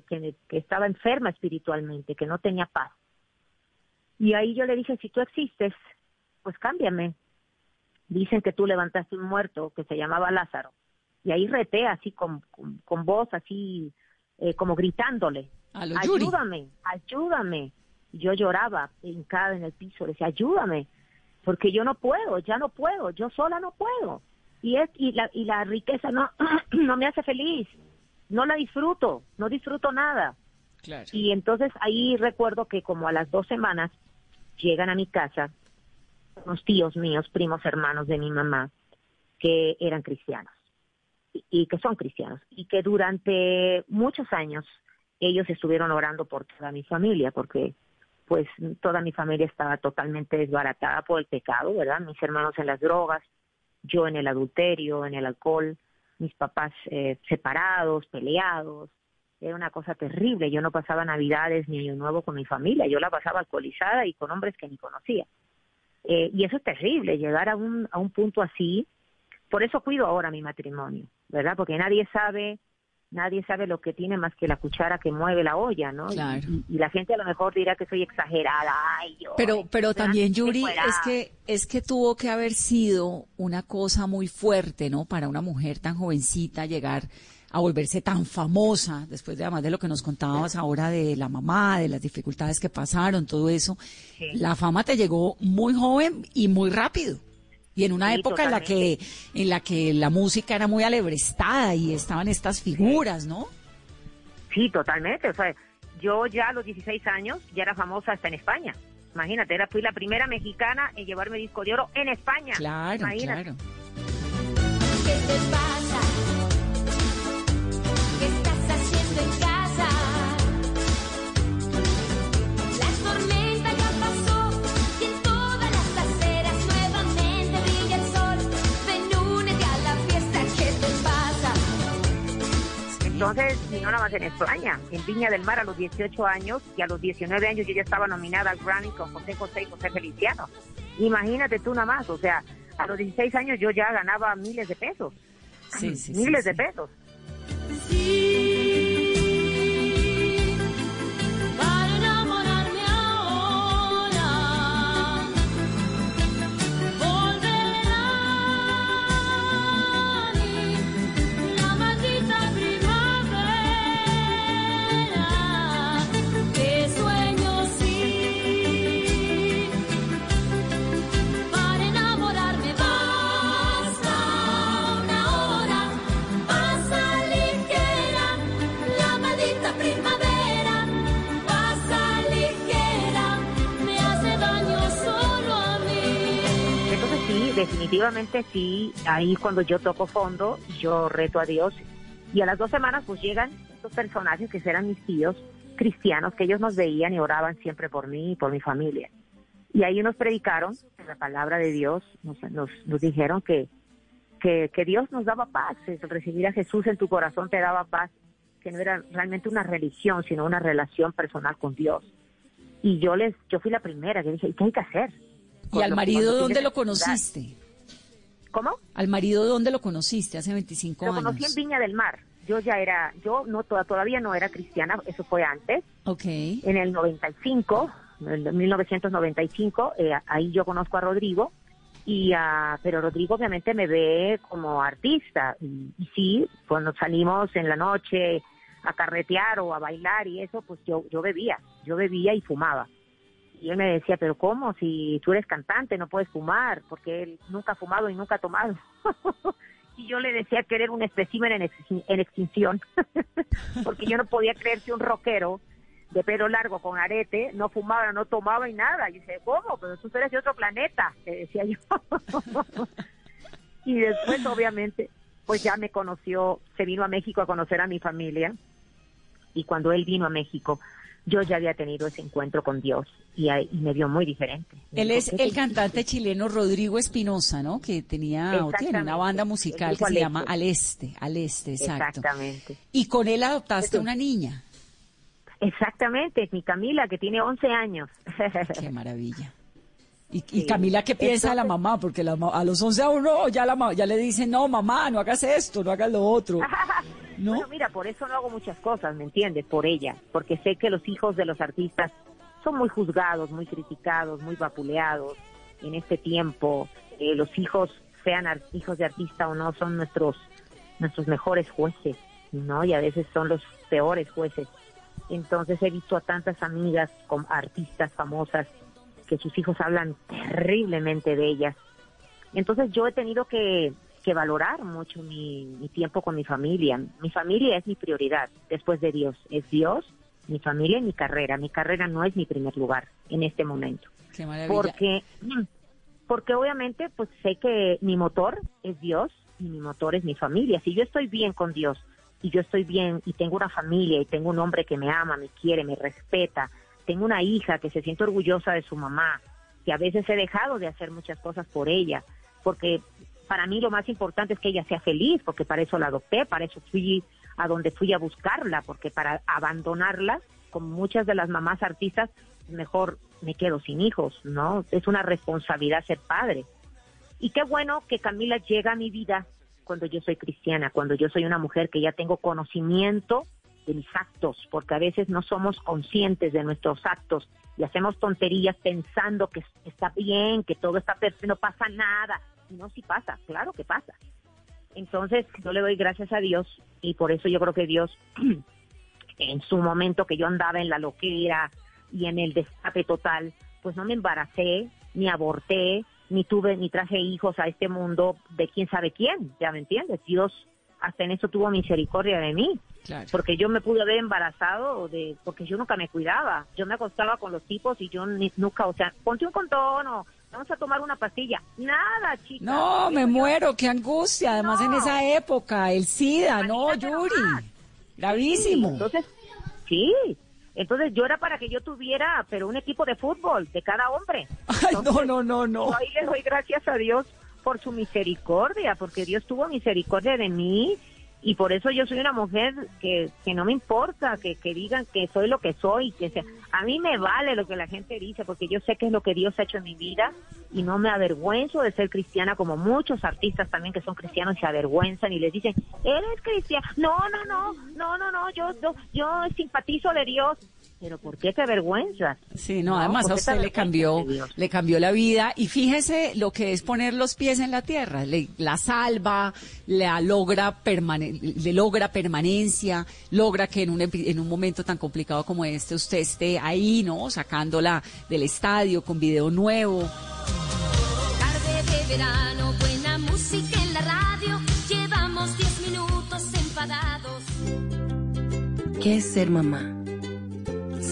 que, que, estaba enferma espiritualmente, que no tenía paz. Y ahí yo le dije, si tú existes, pues cámbiame. Dicen que tú levantaste un muerto que se llamaba Lázaro. Y ahí reté así con, con, voz, así como gritándole, ayúdame, ayúdame. Yo lloraba hincada en el piso, le decía, ayúdame porque yo no puedo, ya no puedo, yo sola no puedo. Y, es, y, la, y la riqueza no, (clears throat) no me hace feliz, no la disfruto, no disfruto nada. Y entonces ahí recuerdo que como a las dos semanas llegan a mi casa unos tíos míos, primos hermanos de mi mamá, que eran cristianos y, y que son cristianos y que durante muchos años ellos estuvieron orando por toda mi familia porque pues toda mi familia estaba totalmente desbaratada por el pecado, ¿verdad? Mis hermanos en las drogas, yo en el adulterio, en el alcohol, mis papás eh, separados, peleados. Era una cosa terrible. Yo no pasaba Navidades ni Año Nuevo con mi familia. Yo la pasaba alcoholizada y con hombres que ni conocía. Eh, y eso es terrible, llegar a un, a un punto así. Por eso cuido ahora mi matrimonio, ¿verdad? Porque nadie sabe nadie sabe lo que tiene más que la cuchara que mueve la olla, ¿no? Y, la gente a lo mejor dirá que soy exagerada. Ay, pero pero también Yuri es que es que tuvo que haber sido una cosa muy fuerte, ¿no? Para una mujer tan jovencita llegar a volverse tan famosa después de además de lo que nos contabas ahora de la mamá, de las dificultades que pasaron, todo eso. La fama te llegó muy joven y muy rápido. Y en una época en la que en la que la música era muy alebrestada y estaban estas figuras, ¿no? Sí, totalmente. O sea, yo ya a los 16 años ya era famosa hasta en España. Imagínate, era, fui la primera mexicana en llevarme disco de oro en España. Claro, claro. Entonces, y no nada más en España, en Viña del Mar a los 18 años y a los 19 años yo ya estaba nominada al Grammy con José José y José Feliciano. Imagínate tú nada más, o sea, a los 16 años yo ya ganaba miles de pesos. Sí, sí, miles sí, de pesos. Definitivamente sí, ahí cuando yo toco fondo, yo reto a Dios y a las dos semanas pues llegan estos personajes que eran mis tíos cristianos, que ellos nos veían y oraban siempre por mí y por mi familia. Y ahí nos predicaron la palabra de Dios, nos, dijeron que, que, que Dios nos daba paz, recibir a Jesús en tu corazón te daba paz, que no era realmente una religión, sino una relación personal con Dios. Y yo les, yo fui la primera que dije, ¿y qué hay que hacer? ¿Y al marido dónde lo conociste? ¿Cómo? ¿Al marido dónde lo conociste hace 25 Lo años? conocí en Viña del Mar. Yo ya era, yo no toda- todavía no era cristiana, eso fue antes. Ok. En el 95, en el 1995, eh, ahí yo conozco a Rodrigo. Y, ah, pero Rodrigo obviamente me ve como artista. Y, y sí, cuando salimos en la noche a carretear o a bailar y eso, pues yo, yo bebía, yo bebía y fumaba. Y él me decía, pero ¿cómo? Si tú eres cantante, no puedes fumar, porque él nunca ha fumado y nunca ha tomado. (laughs) y yo le decía que era un espécimen en, extin- en extinción, (laughs) porque yo no podía creer que un rockero de pelo largo con arete no fumaba, no tomaba y nada. Y dice, ¿cómo? Pero tú eres de otro planeta, le decía yo. (laughs) y después, obviamente, pues ya me conoció, se vino a México a conocer a mi familia. Y cuando él vino a México, yo ya había tenido ese encuentro con Dios y, y me vio muy diferente. Él es "¿Qué te el cantante chileno Rodrigo Espinosa, ¿no? Que tenía o tiene una banda musical que se llama. Al Este, Al Este, exacto. Exactamente. Y con él adoptaste una niña. Exactamente, mi Camila, que tiene 11 años. Qué maravilla. Y, y. Camila, ¿qué piensa de la Entonces- mamá? Porque la a los 11 a uno ya, la, ya le dicen, no, mamá, no hagas esto, no hagas lo otro. (laughs) ¿No? Bueno, mira, por eso no hago muchas cosas, ¿me entiendes? Por ella, porque sé que los hijos de los artistas son muy juzgados, muy criticados, muy vapuleados. En este tiempo, eh, los hijos, sean hijos de artista o no, son nuestros nuestros mejores jueces, ¿no? Y a veces son los peores jueces. Entonces he visto a tantas amigas con artistas famosas que sus hijos hablan terriblemente de ellas. Entonces yo he tenido que, que valorar mucho mi, mi tiempo con mi familia. Mi familia es mi prioridad después de Dios. Es Dios, mi familia y mi carrera. Mi carrera no es mi primer lugar en este momento. Qué. Porque, porque obviamente pues sé que mi motor es Dios y mi motor es mi familia. Si yo estoy bien con Dios y yo estoy bien y tengo una familia y tengo un hombre que me ama, me quiere, me respeta, tengo una hija que se siente orgullosa de su mamá, que a veces he dejado de hacer muchas cosas por ella, porque para mí lo más importante es que ella sea feliz, porque para eso la adopté, para eso fui a donde fui a buscarla, porque para abandonarla, como muchas de las mamás artistas, mejor me quedo sin hijos, ¿no? Es una responsabilidad ser padre. Y qué bueno que Camila llega a mi vida cuando yo soy cristiana, cuando yo soy una mujer que ya tengo conocimiento de mis actos, porque a veces no somos conscientes de nuestros actos y hacemos tonterías pensando que está bien, que todo está perfecto, no pasa nada. No, sí pasa, claro que pasa. Entonces, yo le doy gracias a Dios y por eso yo creo que Dios, (clears throat) en su momento que yo andaba en la loquera y en el destape total, pues no me embaracé, ni aborté, ni tuve, ni traje hijos a este mundo de quién sabe quién, ya me entiendes. Dios hasta en eso tuvo misericordia de mí, Claro. porque yo me pude haber embarazado de, porque yo nunca me cuidaba, yo me acostaba con los tipos y yo ni- nunca, o sea, ponte un condón o vamos a tomar una pastilla, nada, chica. No, me muero, qué angustia. Además, en esa época, el SIDA, no, Yuri. Gravísimo. Sí, entonces, sí. Entonces yo era para que yo tuviera, pero un equipo de fútbol de cada hombre. (laughs) Ay, no, no, no, no. Ahí le doy gracias a Dios por su misericordia, porque Dios tuvo misericordia de mí y por eso yo soy una mujer que, que no me importa que, que digan que soy lo que soy, que sea. A mí me vale lo que la gente dice, porque yo sé que es lo que Dios ha hecho en mi vida y no me avergüenzo de ser cristiana, como muchos artistas también que son cristianos se avergüenzan y les dicen, eres cristiana. No, no, no, no, no, no, yo, yo, yo simpatizo de Dios pero ¿por qué te avergüenzas? Sí, no, además a usted le cambió, le cambió la vida y fíjese lo que es poner los pies en la tierra, le, la salva, la logra le logra permanencia, logra que en un, en un momento tan complicado como este usted esté ahí, ¿no? Sacándola del estadio con video nuevo. Tarde de verano, buena música en la radio, llevamos 10 minutos enfadados. ¿Qué es ser mamá?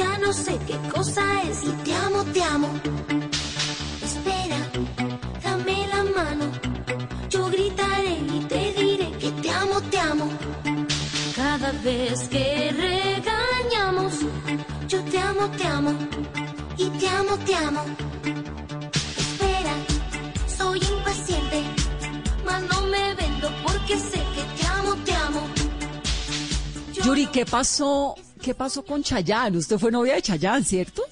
Ya no sé qué cosa es y te amo, te amo. Espera, dame la mano. Yo gritaré y te diré que te amo, te amo. Cada vez que regañamos, yo te amo, te amo. Y te amo, te amo. Espera, soy impaciente, mas no me vendo porque sé que te amo, te amo. Yuri, ¿qué pasó? ¿Qué pasó con Chayanne? Usted fue novia de Chayanne, ¿cierto?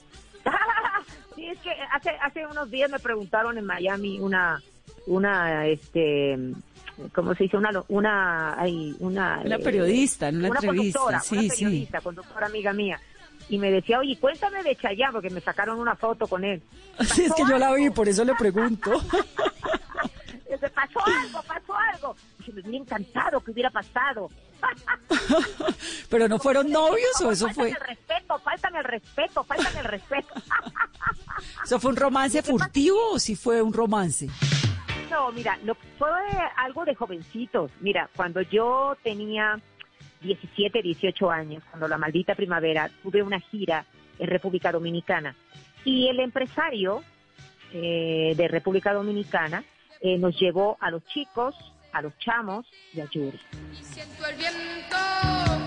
(laughs) sí, es que hace hace unos días me preguntaron en Miami una una este ¿cómo se dice? Una una hay una una periodista, en una, entrevista, conductora, sí, una periodista, conductora amiga mía y me decía, oye, cuéntame de Chayanne, porque me sacaron una foto con él. Sí, (laughs) es que yo la vi, por eso le pregunto. (laughs) Se pasó algo, pasó algo. Y me hubiera encantado que hubiera pasado. (laughs) Pero no fueron novios o eso fue. El respeto, faltan el respeto, faltan el respeto. (laughs) ¿Eso fue un romance furtivo o sí fue un romance? No, mira, lo, fue algo de jovencitos. Mira, cuando yo tenía 17, 18 años, cuando la maldita primavera, tuve una gira en República Dominicana y el empresario eh, de República Dominicana eh, nos llevó a los chicos a los chamos y a Yuri. Siento el viento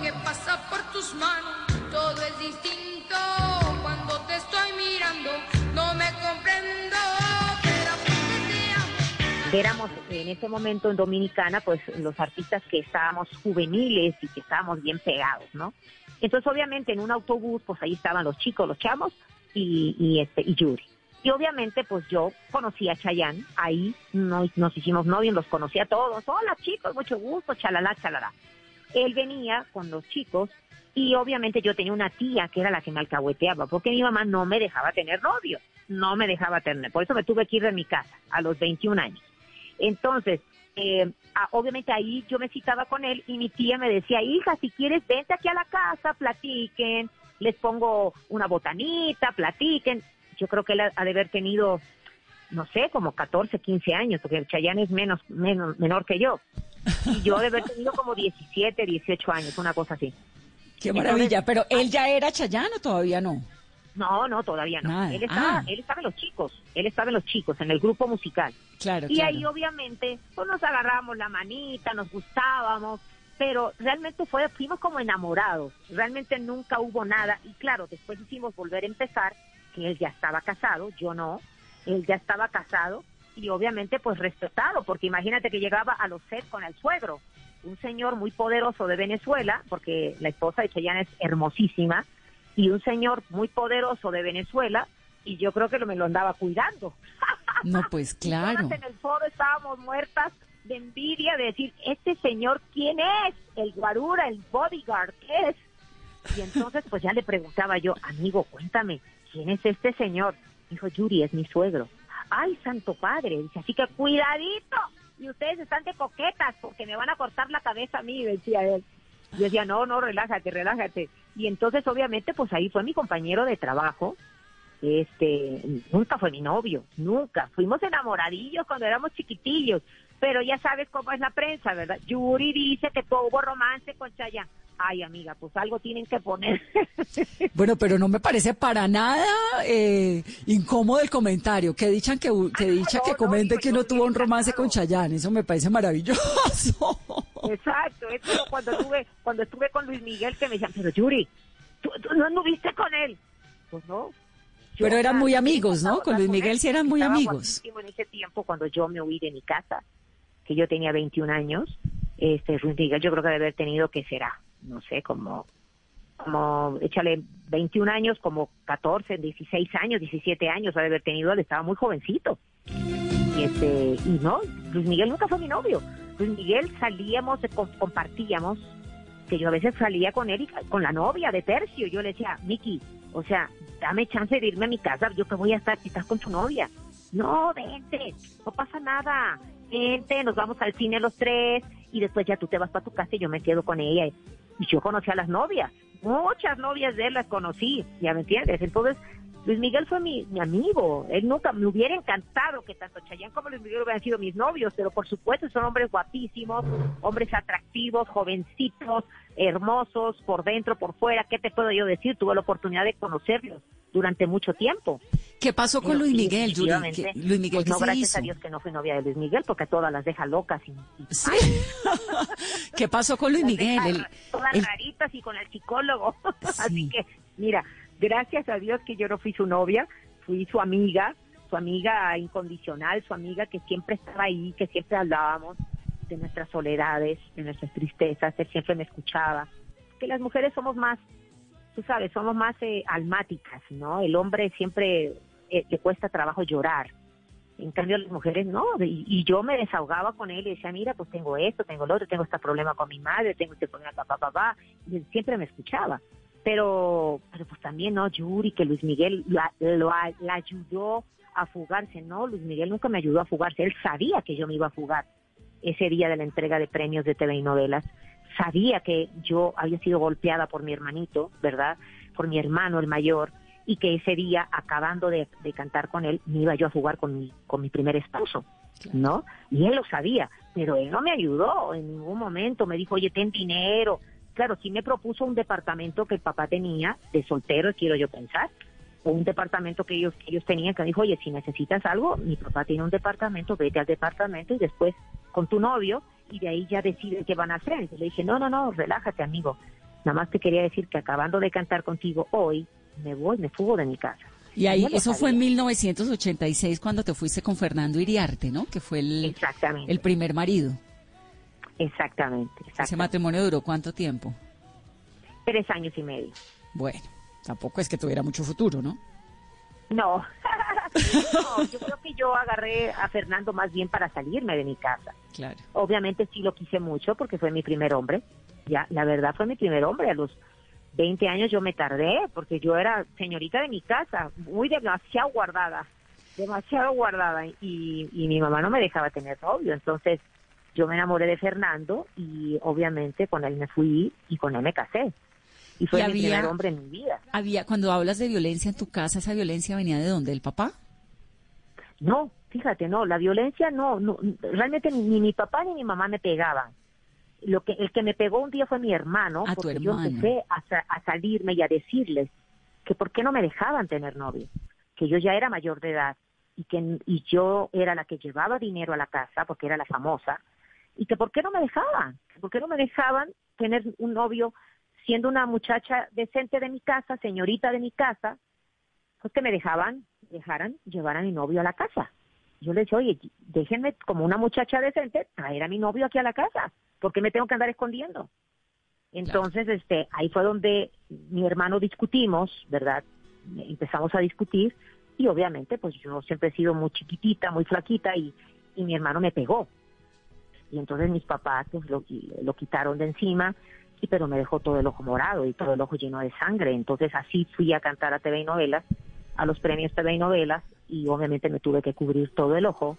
que pasa por tus manos, todo es distinto cuando te estoy mirando, no me comprendo. Éramos en ese momento en Dominicana, pues los artistas que estábamos juveniles y que estábamos bien pegados, ¿no? Entonces, obviamente, en un autobús, pues ahí estaban los chicos, los chamos y, y este y Yuri. Y obviamente, pues yo conocí a Chayanne, ahí nos, nos hicimos novios, los conocí a todos. Hola chicos, mucho gusto, chalala, chalala. Él venía con los chicos y obviamente yo tenía una tía que era la que me alcahueteaba, porque mi mamá no me dejaba tener novio, no me dejaba tener. Por eso me tuve que ir de mi casa a los 21 años. Entonces, eh, obviamente ahí yo me citaba con él y mi tía me decía, hija, si quieres, vente aquí a la casa, platiquen, les pongo una botanita, platiquen yo creo que él ha, de haber tenido, no sé, como 14, 15 años, porque Chayanne es menos, menos menor que yo. Y yo de haber tenido como 17, 18 años, una cosa así. Qué maravilla, pero él ya era Chayanne o todavía no? No, no, todavía no. Él estaba, ah. él estaba en los chicos, él estaba en los chicos, en el grupo musical. Claro. Y ahí obviamente, pues nos agarramos la manita, nos gustábamos, pero realmente fue, fuimos como enamorados, realmente nunca hubo nada. Y claro, después hicimos volver a empezar que él ya estaba casado, yo no, él ya estaba casado y obviamente pues respetado, porque imagínate que llegaba a los sets con el suegro, un señor muy poderoso de Venezuela, porque la esposa de Cheyenne es hermosísima, y un señor muy poderoso de Venezuela, y yo creo que lo, me lo andaba cuidando. (laughs) No, pues claro. En el foro estábamos muertas de envidia de decir, este señor, ¿quién es? El guarura, el bodyguard, ¿qué es? Y entonces pues ya le preguntaba yo, amigo, cuéntame, ¿quién es este señor? Dijo, Yuri, es mi suegro. Ay, santo padre, dice, así que cuidadito. Y ustedes están de coquetas porque me van a cortar la cabeza a mí, decía él. Y decía, no, no, relájate, relájate. Y entonces obviamente pues ahí fue mi compañero de trabajo, este, nunca fue mi novio, nunca. Fuimos enamoradillos cuando éramos chiquitillos, pero ya sabes cómo es la prensa, ¿verdad? Yuri dice que hubo romance con Chayanne. Ay, amiga, pues algo tienen que poner. (laughs) Bueno, pero no me parece para nada eh, incómodo el comentario. Que dichan que, que dicha que comente que no tuvo un romance con Chayanne. Eso me parece maravilloso. Exacto, es como cuando estuve, cuando estuve con Luis Miguel que me decían, pero Yuri, ¿tú, tú no anduviste con él? Pues no, yo Pero eran muy amigos, ¿no? Con Luis Miguel sí eran muy amigos. En ese tiempo, cuando yo me huí de mi casa, que yo tenía 21 años, este Luis Miguel yo creo que debe haber tenido, que será? No sé, como, como, échale 21 años, como 14, 16 años, 17 años, debe haber tenido, él estaba muy jovencito. Y este, y no, Luis Miguel nunca fue mi novio. Luis Miguel salíamos, eh, com- compartíamos, que yo a veces salía con él y con la novia de tercio. Yo le decía, Miki, o sea, dame chance de irme a mi casa, yo que voy a estar, estás con tu novia. No, vente, no pasa nada. Vente, nos vamos al cine los tres y después ya tú te vas para tu casa y yo me quedo con ella. Y yo conocí a las novias, muchas novias de él las conocí, ya me entiendes. Entonces, Luis Miguel fue mi, mi amigo. Él nunca me hubiera encantado que tanto Chayanne como Luis Miguel hubieran sido mis novios, pero por supuesto son hombres guapísimos, hombres atractivos, jovencitos, hermosos, por dentro, por fuera. ¿Qué te puedo yo decir? Tuve la oportunidad de conocerlos durante mucho tiempo. ¿Qué pasó con Luis sí, Miguel, Yuri? definitivamente, ¿Qué- Luis Miguel, pues ¿qué no, se gracias hizo? a Dios que no fui novia de Luis Miguel, porque a todas las deja locas. Y, y- (laughs) ¿Qué pasó con Luis las Miguel? El- todas el- raritas y con el psicólogo. (laughs) Así que, mira, gracias a Dios que yo no fui su novia, fui su amiga, su amiga incondicional, su amiga que siempre estaba ahí, que siempre hablábamos de nuestras soledades, de nuestras tristezas, él siempre me escuchaba. Que las mujeres somos más, tú sabes, somos más eh, almáticas, ¿no? El hombre siempre eh, le cuesta trabajo llorar. En cambio, las mujeres no. Y, yo me desahogaba con él y decía, mira, pues tengo esto, tengo lo otro, tengo este problema con mi madre, tengo este problema, papá, papá. Y él siempre me escuchaba. Pero, pero pues también, ¿no? Yuri, que Luis Miguel la, lo, ayudó a fugarse. No, Luis Miguel nunca me ayudó a fugarse. Él sabía que yo me iba a fugar ese día de la entrega de premios de TV y novelas. Sabía que yo había sido golpeada por mi hermanito, ¿verdad? Por mi hermano, el mayor, y que ese día, acabando de, de cantar con él, me iba yo a jugar con mi, con mi primer esposo, ¿no? Y él lo sabía, pero él no me ayudó en ningún momento. Me dijo, oye, ten dinero. Claro, sí me propuso un departamento que el papá tenía de soltero, quiero yo pensar, o un departamento que ellos, que ellos tenían, que dijo, oye, si necesitas algo, mi papá tiene un departamento, vete al departamento y después con tu novio, y de ahí ya deciden qué van a hacer. Y le dije, no, no, no, relájate, amigo. Nada más te quería decir que acabando de cantar contigo hoy, me voy, me fugo de mi casa. Y ahí, eso fue en sabía. 1986 cuando te fuiste con Fernando Iriarte, ¿no? Que fue el, Exactamente. el primer marido. Exactamente, Ese exactamente. matrimonio duró cuánto tiempo? Tres años y medio. Bueno, tampoco es que tuviera mucho futuro, ¿no? No. (laughs) no, yo creo que yo agarré a Fernando más bien para salirme de mi casa. Claro. Obviamente sí lo quise mucho porque fue mi primer hombre. Ya, la verdad fue mi primer hombre. A los 20 años yo me tardé porque yo era señorita de mi casa, muy demasiado guardada, demasiado guardada. Y, y mi mamá no me dejaba tener novio. Entonces yo me enamoré de Fernando y obviamente con él me fui y con él me casé. Y fue Y mi había- primer hombre en mi vida. Había, cuando hablas de violencia en tu casa, ¿esa violencia venía de dónde? ¿Del papá? No, fíjate, no, la violencia no, no realmente ni mi papá ni mi mamá me pegaban. Lo que el que me pegó un día fue mi hermano, porque yo empecé a, a salirme y a decirles que por qué no me dejaban tener novio, que yo ya era mayor de edad y que y yo era la que llevaba dinero a la casa porque era la famosa y que por qué no me dejaban, que por qué no me dejaban tener un novio siendo una muchacha decente de mi casa, señorita de mi casa, pues que me dejaban, dejaran llevar a mi novio a la casa. Yo le decía, oye, déjenme como una muchacha decente traer a mi novio aquí a la casa, porque me tengo que andar escondiendo. Entonces, este, ahí fue donde mi hermano discutimos, ¿verdad? Empezamos a discutir Y obviamente, pues yo siempre he sido muy chiquitita, muy flaquita y, y mi hermano me pegó. Y entonces mis papás pues, lo, lo quitaron de encima, y pero me dejó todo el ojo morado y todo el ojo lleno de sangre. Entonces así fui a cantar a TV y novelas, a los premios TV y novelas, y obviamente me tuve que cubrir todo el ojo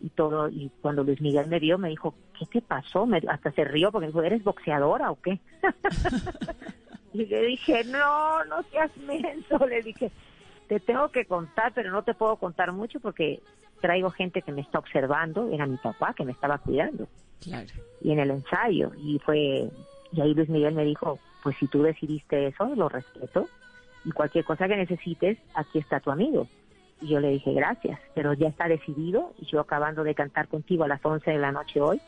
y todo. Y cuando Luis Miguel me vio, me dijo, ¿qué te pasó? Me, hasta se rió porque me dijo, ¿eres boxeadora o qué? (laughs) y le dije, no, no seas menso. (laughs) Le dije, te tengo que contar, pero no te puedo contar mucho porque traigo gente que me está observando. Era mi papá que me estaba cuidando. Claro. Y en el ensayo. Y fue, y ahí Luis Miguel me dijo, pues si tú decidiste eso, lo respeto. Y cualquier cosa que necesites, aquí está tu amigo. Y yo le dije, gracias, pero ya está decidido. Y yo acabando de cantar contigo a las 11 de la noche hoy,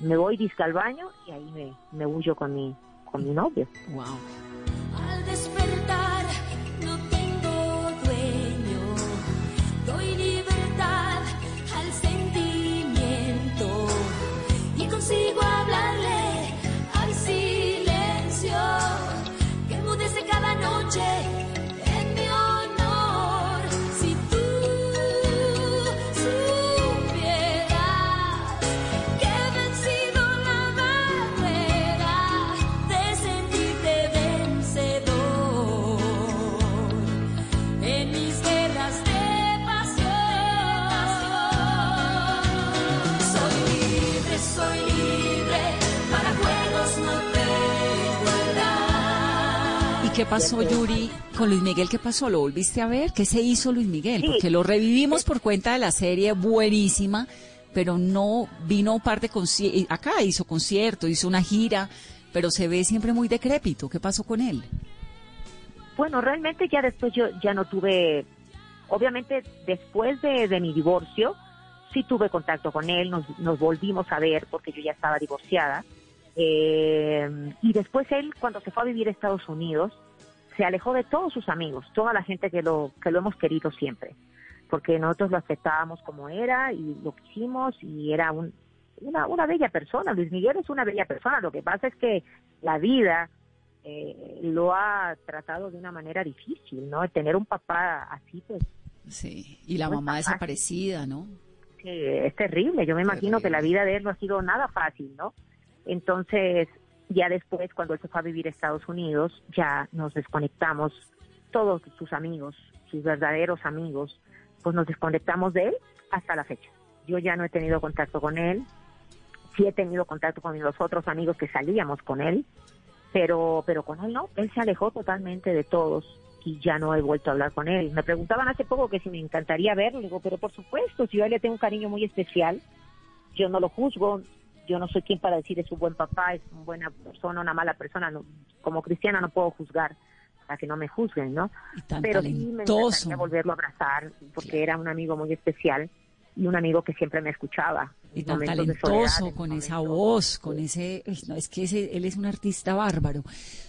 me voy disca al baño y ahí me, me huyo con mi, con mi novio. Wow. Pasó, Yuri, con Luis Miguel? ¿Qué pasó? ¿Lo volviste a ver? ¿Qué se hizo Luis Miguel? Porque lo revivimos por cuenta de la serie buenísima, pero no vino un par de conciertos. Acá hizo concierto, hizo una gira, pero se ve siempre muy decrépito. ¿Qué pasó con él? Bueno, realmente ya después yo ya no tuve, obviamente después de, de mi divorcio, sí tuve contacto con él, nos, nos volvimos a ver porque yo ya estaba divorciada. Eh, y después él, cuando se fue a vivir a Estados Unidos, se alejó de todos sus amigos, toda la gente que lo, que lo hemos querido siempre, porque nosotros lo aceptábamos como era y lo quisimos y era un, una, una bella persona. Luis Miguel es una bella persona. Lo que pasa es que la vida eh, lo ha tratado de una manera difícil, ¿no? Tener un papá así, pues, Sí. Y la No mamá desaparecida, ¿no? sí, es terrible. Yo me imagino que la vida de él no ha sido nada fácil, ¿no? Entonces, ya después, cuando él se fue a vivir a Estados Unidos, ya nos desconectamos, todos sus amigos, sus verdaderos amigos, pues nos desconectamos de él hasta la fecha. Yo ya no he tenido contacto con él, sí he tenido contacto con los otros amigos que salíamos con él, pero, pero con él no, él se alejó totalmente de todos y ya no he vuelto a hablar con él. Me preguntaban hace poco que si me encantaría verlo, digo, pero por supuesto, si yo a él le tengo un cariño muy especial, yo no lo juzgo, yo no soy quien para decir es un buen papá, es una buena persona, una mala persona, no, como cristiana no puedo juzgar para que no me juzguen, ¿no? Pero sí me talentoso. encantaría volverlo a abrazar, porque era un amigo muy especial y un amigo que siempre me escuchaba. Y tan talentoso, soledad, con esa voz, con ese... No, es que ese- él es un artista bárbaro.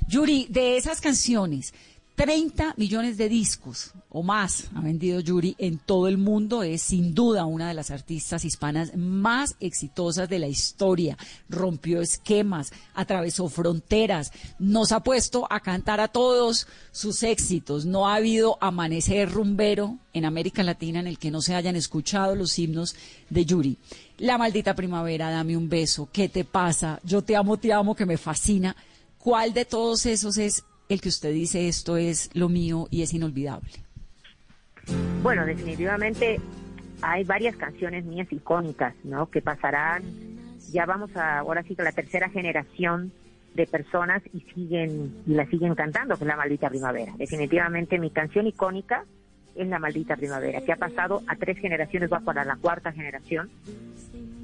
Yuri, de esas canciones, 30 millones de discos o más ha vendido Yuri en todo el mundo. Es sin duda una de las artistas hispanas más exitosas de la historia. Rompió esquemas, atravesó fronteras, nos ha puesto a cantar a todos sus éxitos. No ha habido amanecer rumbero en América Latina en el que no se hayan escuchado los himnos de Yuri. La maldita primavera, dame un beso, ¿qué te pasa? Yo te amo, te amo, que me fascina. ¿Cuál de todos esos es el que usted dice esto es lo mío y es inolvidable? Bueno, definitivamente hay varias canciones mías icónicas, ¿no? Que pasarán, ya vamos a, ahora sí que la tercera generación de personas y siguen, y la siguen cantando, que es La Maldita Primavera. Definitivamente mi canción icónica es La Maldita Primavera, que ha pasado a tres generaciones, va para la cuarta generación.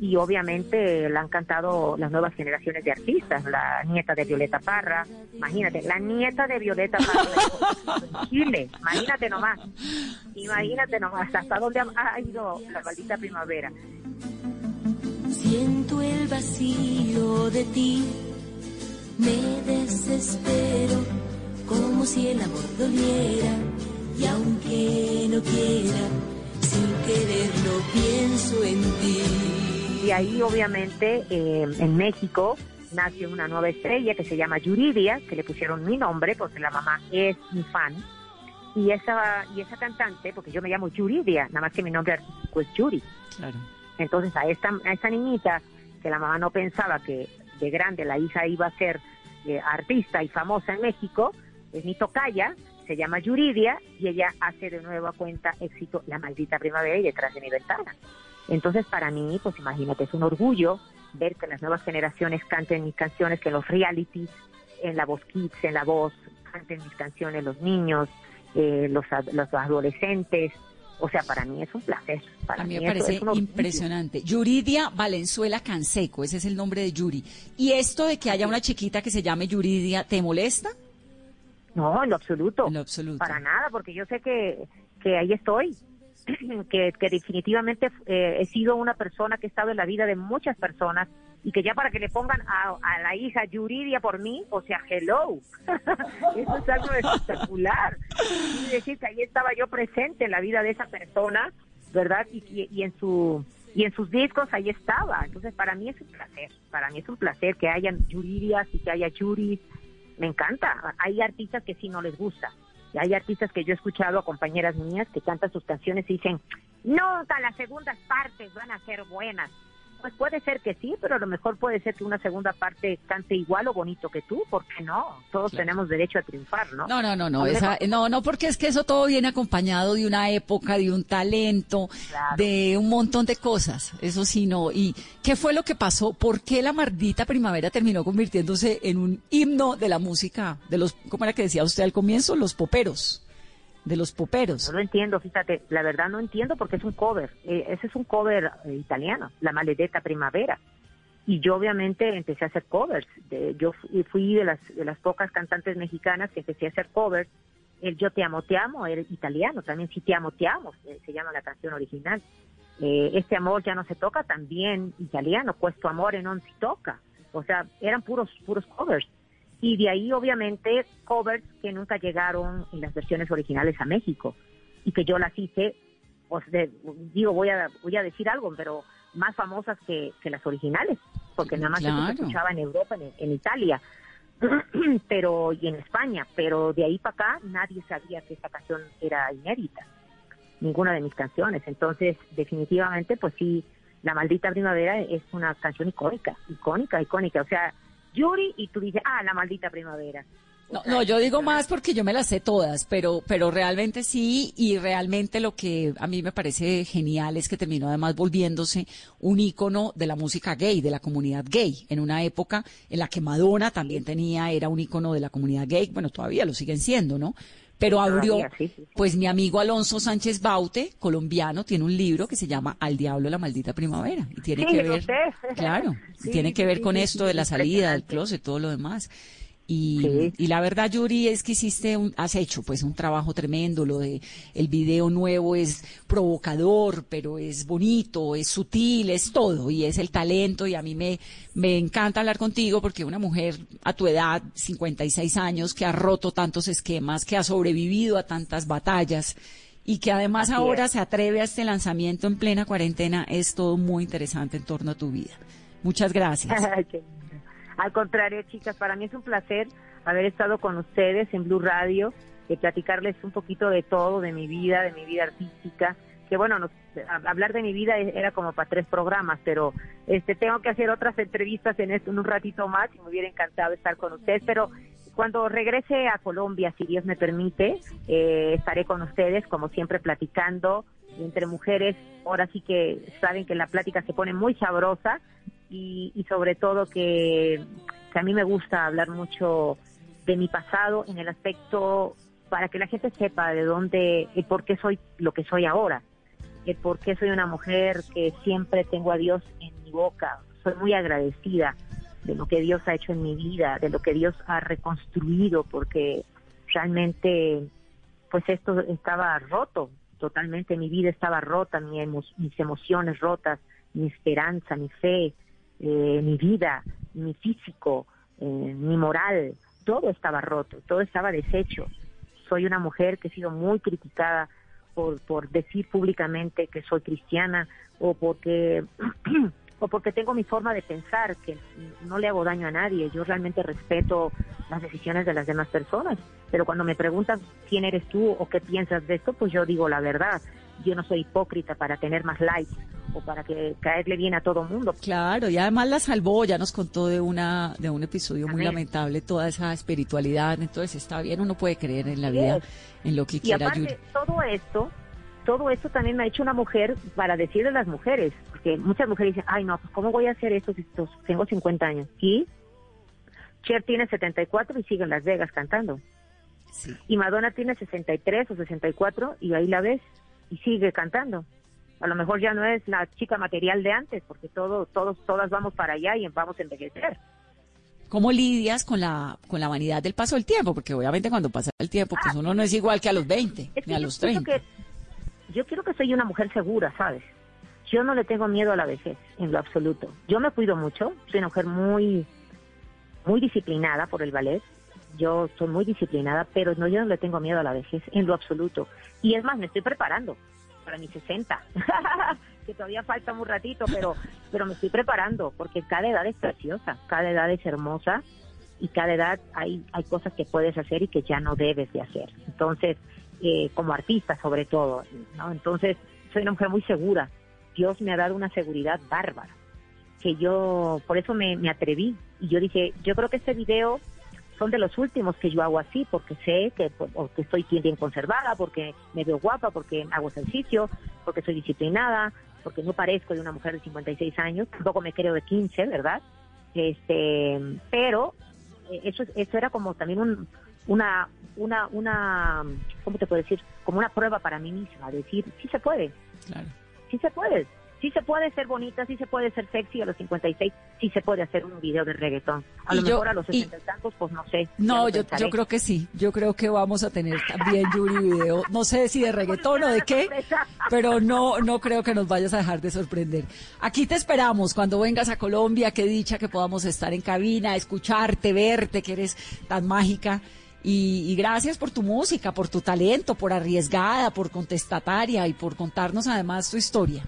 Y obviamente la han cantado las nuevas generaciones de artistas, la nieta de Violeta Parra, imagínate, la nieta de Violeta Parra en Chile, imagínate nomás, imagínate nomás hasta dónde ha, ha ido la maldita primavera. Siento el vacío de ti, me desespero como si el amor doliera y aunque no quiera, sin quererlo pienso en ti. Y ahí obviamente eh, en México nació una nueva estrella que se llama Yuridia, que le pusieron mi nombre porque la mamá es mi fan. y esa y esa cantante, porque yo me llamo Yuridia, nada más que mi nombre artístico es Yuri. Claro. Entonces a esta, a esta niñita, que la mamá no pensaba que de grande la hija iba a ser eh, artista y famosa en México, es mi tocaya, se llama Yuridia, y ella hace de nuevo a cuenta éxito La Maldita Primavera y Detrás de mi ventana. Entonces para mí, pues imagínate, es un orgullo ver que las nuevas generaciones canten mis canciones, que los realities, en la voz kids, en la voz, canten mis canciones los niños, eh, los, los adolescentes. O sea, para mí es un placer. Para A mí mí me parece es impresionante. Yuridia Valenzuela Canseco, ese es el nombre de Yuri. ¿Y esto de que haya una chiquita que se llame Yuridia, te molesta? No, en lo absoluto. En lo absoluto. Para nada, porque yo sé que, que ahí estoy. (clears throat) que, que definitivamente eh, he sido una persona que he estado en la vida de muchas personas y que ya para que le pongan a, a la hija Yuridia por mí, o sea, hello. (laughs) Eso es algo espectacular. Quiere decir que ahí estaba yo presente en la vida de esa persona, ¿verdad? Y, y, y en su y en sus discos ahí estaba. Entonces, para mí es un placer. Para mí es un placer que hayan Yuridias y que haya Yuris. Me encanta. Hay artistas que sí no les gusta. Hay artistas que yo he escuchado a compañeras mías que cantan sus canciones y dicen, nunca las segundas partes van a ser buenas. Pues puede ser que sí, pero a lo mejor puede ser que una segunda parte cante igual o bonito que tú, ¿por qué no? Todos tenemos derecho a triunfar, ¿no? No, no, no, no, esa- no, no, porque es que eso todo viene acompañado de una época, de un talento, de un montón de cosas. Eso sí, no. ¿Y qué fue lo que pasó? ¿Por qué la maldita primavera terminó convirtiéndose en un himno de la música, de los, ¿cómo era que decía usted al comienzo? Los poperos. De los poperos. No lo entiendo, fíjate, la verdad no entiendo porque es un cover. Eh, ese es un cover eh, italiano, La Maledetta Primavera. Y yo obviamente empecé a hacer covers. De- yo fui, fui de las de las pocas cantantes mexicanas que empecé a hacer covers. El Yo te amo, te amo era italiano, también Si te amo, te amo, eh, se llama la canción original. Eh, este amor ya no se toca, también italiano, Questo amore non si toca. O sea, eran puros puros covers. Y de ahí, obviamente, covers que nunca llegaron en las versiones originales a México y que yo las hice, pues de- digo, voy a, voy a decir algo, pero más famosas que, que las originales, porque nada más eso se Claro. escuchaba en Europa, en, en Italia, (clears throat) pero y en España, pero de ahí para acá nadie sabía que esta canción era inédita, ninguna de mis canciones. Entonces, definitivamente, pues sí, La Maldita Primavera es una canción icónica, icónica, icónica. O sea, Yuri y tú dices, ah, La Maldita Primavera. No, no, yo digo más porque yo me las sé todas, pero, pero realmente sí, y realmente lo que a mí me parece genial es que terminó además volviéndose un ícono de la música gay, de la comunidad gay, en una época en la que Madonna también tenía, era un ícono de la comunidad gay, bueno, todavía lo siguen siendo, ¿no? Pero abrió, Todavía, sí, sí, pues mi amigo Alonso Sánchez Baute, colombiano, tiene un libro que se llama Al Diablo la Maldita Primavera, y tiene Sí, que ver, claro, tiene que ver con esto de la salida del closet, todo lo demás. Y, y la verdad, Yuri, es que hiciste un, has hecho pues un trabajo tremendo. Lo de el video nuevo es provocador, pero es bonito, es sutil, es todo, y es el talento. Y a mí me, me encanta hablar contigo porque una mujer a tu edad, 56 años, que ha roto tantos esquemas, que ha sobrevivido a tantas batallas y que además Así ahora es. se atreve a este lanzamiento en plena cuarentena, es todo muy interesante en torno a tu vida. Muchas gracias. (laughs) Al contrario, chicas, para mí es un placer haber estado con ustedes en Blue Radio, de platicarles un poquito de todo, de mi vida, de mi vida artística. Que bueno, nos- hablar de mi vida e- era como para tres programas, pero este tengo que hacer otras entrevistas en, esto, en un ratito más y me hubiera encantado estar con ustedes. Pero cuando regrese a Colombia, si Dios me permite, eh, estaré con ustedes, como siempre, platicando entre mujeres. Ahora sí que saben que la plática se pone muy sabrosa y, y sobre todo que, que a mí me gusta hablar mucho de mi pasado en el aspecto para que la gente sepa de dónde y por qué soy lo que soy ahora, el por qué soy una mujer que siempre tengo a Dios en mi boca, soy muy agradecida de lo que Dios ha hecho en mi vida, de lo que Dios ha reconstruido, porque realmente pues esto estaba roto, totalmente. Mi vida estaba rota, mis emociones rotas, mi esperanza, mi fe, eh, mi vida, mi físico, eh, mi moral, todo estaba roto, todo estaba deshecho. Soy una mujer que he sido muy criticada por, por decir públicamente que soy cristiana o porque (clears throat) o porque tengo mi forma de pensar, que no le hago daño a nadie. Yo realmente respeto las decisiones de las demás personas. Pero cuando me preguntan quién eres tú o qué piensas de esto, pues yo digo la verdad. Yo no soy hipócrita para tener más likes o para que caerle bien a todo mundo. Claro, y además la salvó, ya nos contó de una de un episodio muy lamentable, toda esa espiritualidad, entonces está bien, uno puede creer en la vida, en lo que Y quiera aparte, Yuri. todo esto, todo esto también me ha hecho una mujer para decirle a las mujeres, porque muchas mujeres dicen, ay no, pues ¿cómo voy a hacer esto si tengo 50 años? Y Cher tiene 74 y sigue en Las Vegas cantando. Y Madonna tiene 63 o 64 y ahí la ves y sigue cantando. A lo mejor ya no es la chica material de antes, porque todo, todos, todas vamos para allá y vamos a envejecer. ¿Cómo lidias con la con la vanidad del paso del tiempo? Porque obviamente cuando pasa el tiempo, pues uno no es igual que a los 20, Es ni a los siento 30. que- yo quiero que soy una mujer segura, ¿sabes? Yo no le tengo miedo a la vejez, en lo absoluto. Yo me cuido mucho, soy una mujer muy, muy disciplinada por el ballet. Yo soy muy disciplinada, pero no, yo no le tengo miedo a la vejez, en lo absoluto. Y es más, me estoy preparando para mis 60, (laughs) que todavía falta un ratito, pero, pero me estoy preparando, porque cada edad es preciosa, cada edad es hermosa y cada edad hay, hay cosas que puedes hacer y que ya no debes de hacer. Entonces, eh, como artista sobre todo, ¿no? Entonces, soy una mujer muy segura. Dios me ha dado una seguridad bárbara, que yo, por eso me, me atreví. Y yo dije, yo creo que este video son de los últimos que yo hago así, porque sé que, pues, o que estoy bien conservada, porque me veo guapa, porque hago ejercicio, porque soy disciplinada, porque no parezco de una mujer de 56 años, tampoco me creo de 15, ¿verdad? Este, pero eh, eso, eso era como también un, una, una, una, ¿cómo te puedo decir? Como una prueba para mí misma, decir, sí se puede, Claro. sí se puede, sí se puede ser bonita, sí se puede ser sexy a los 56, sí se puede hacer un video de reggaetón. A Y lo yo- mejor a los y- 60 y tantos, pues no sé. No, yo, yo creo que sí. Yo creo que vamos a tener también, Yuri, video. No sé si de (laughs) reggaetón o de qué, pero no, no creo que nos vayas a dejar de sorprender. Aquí te esperamos cuando vengas a Colombia. Qué dicha que podamos estar en cabina, escucharte, verte, que eres tan mágica. Y, y gracias por tu música, por tu talento, por arriesgada, por contestataria y por contarnos además tu historia.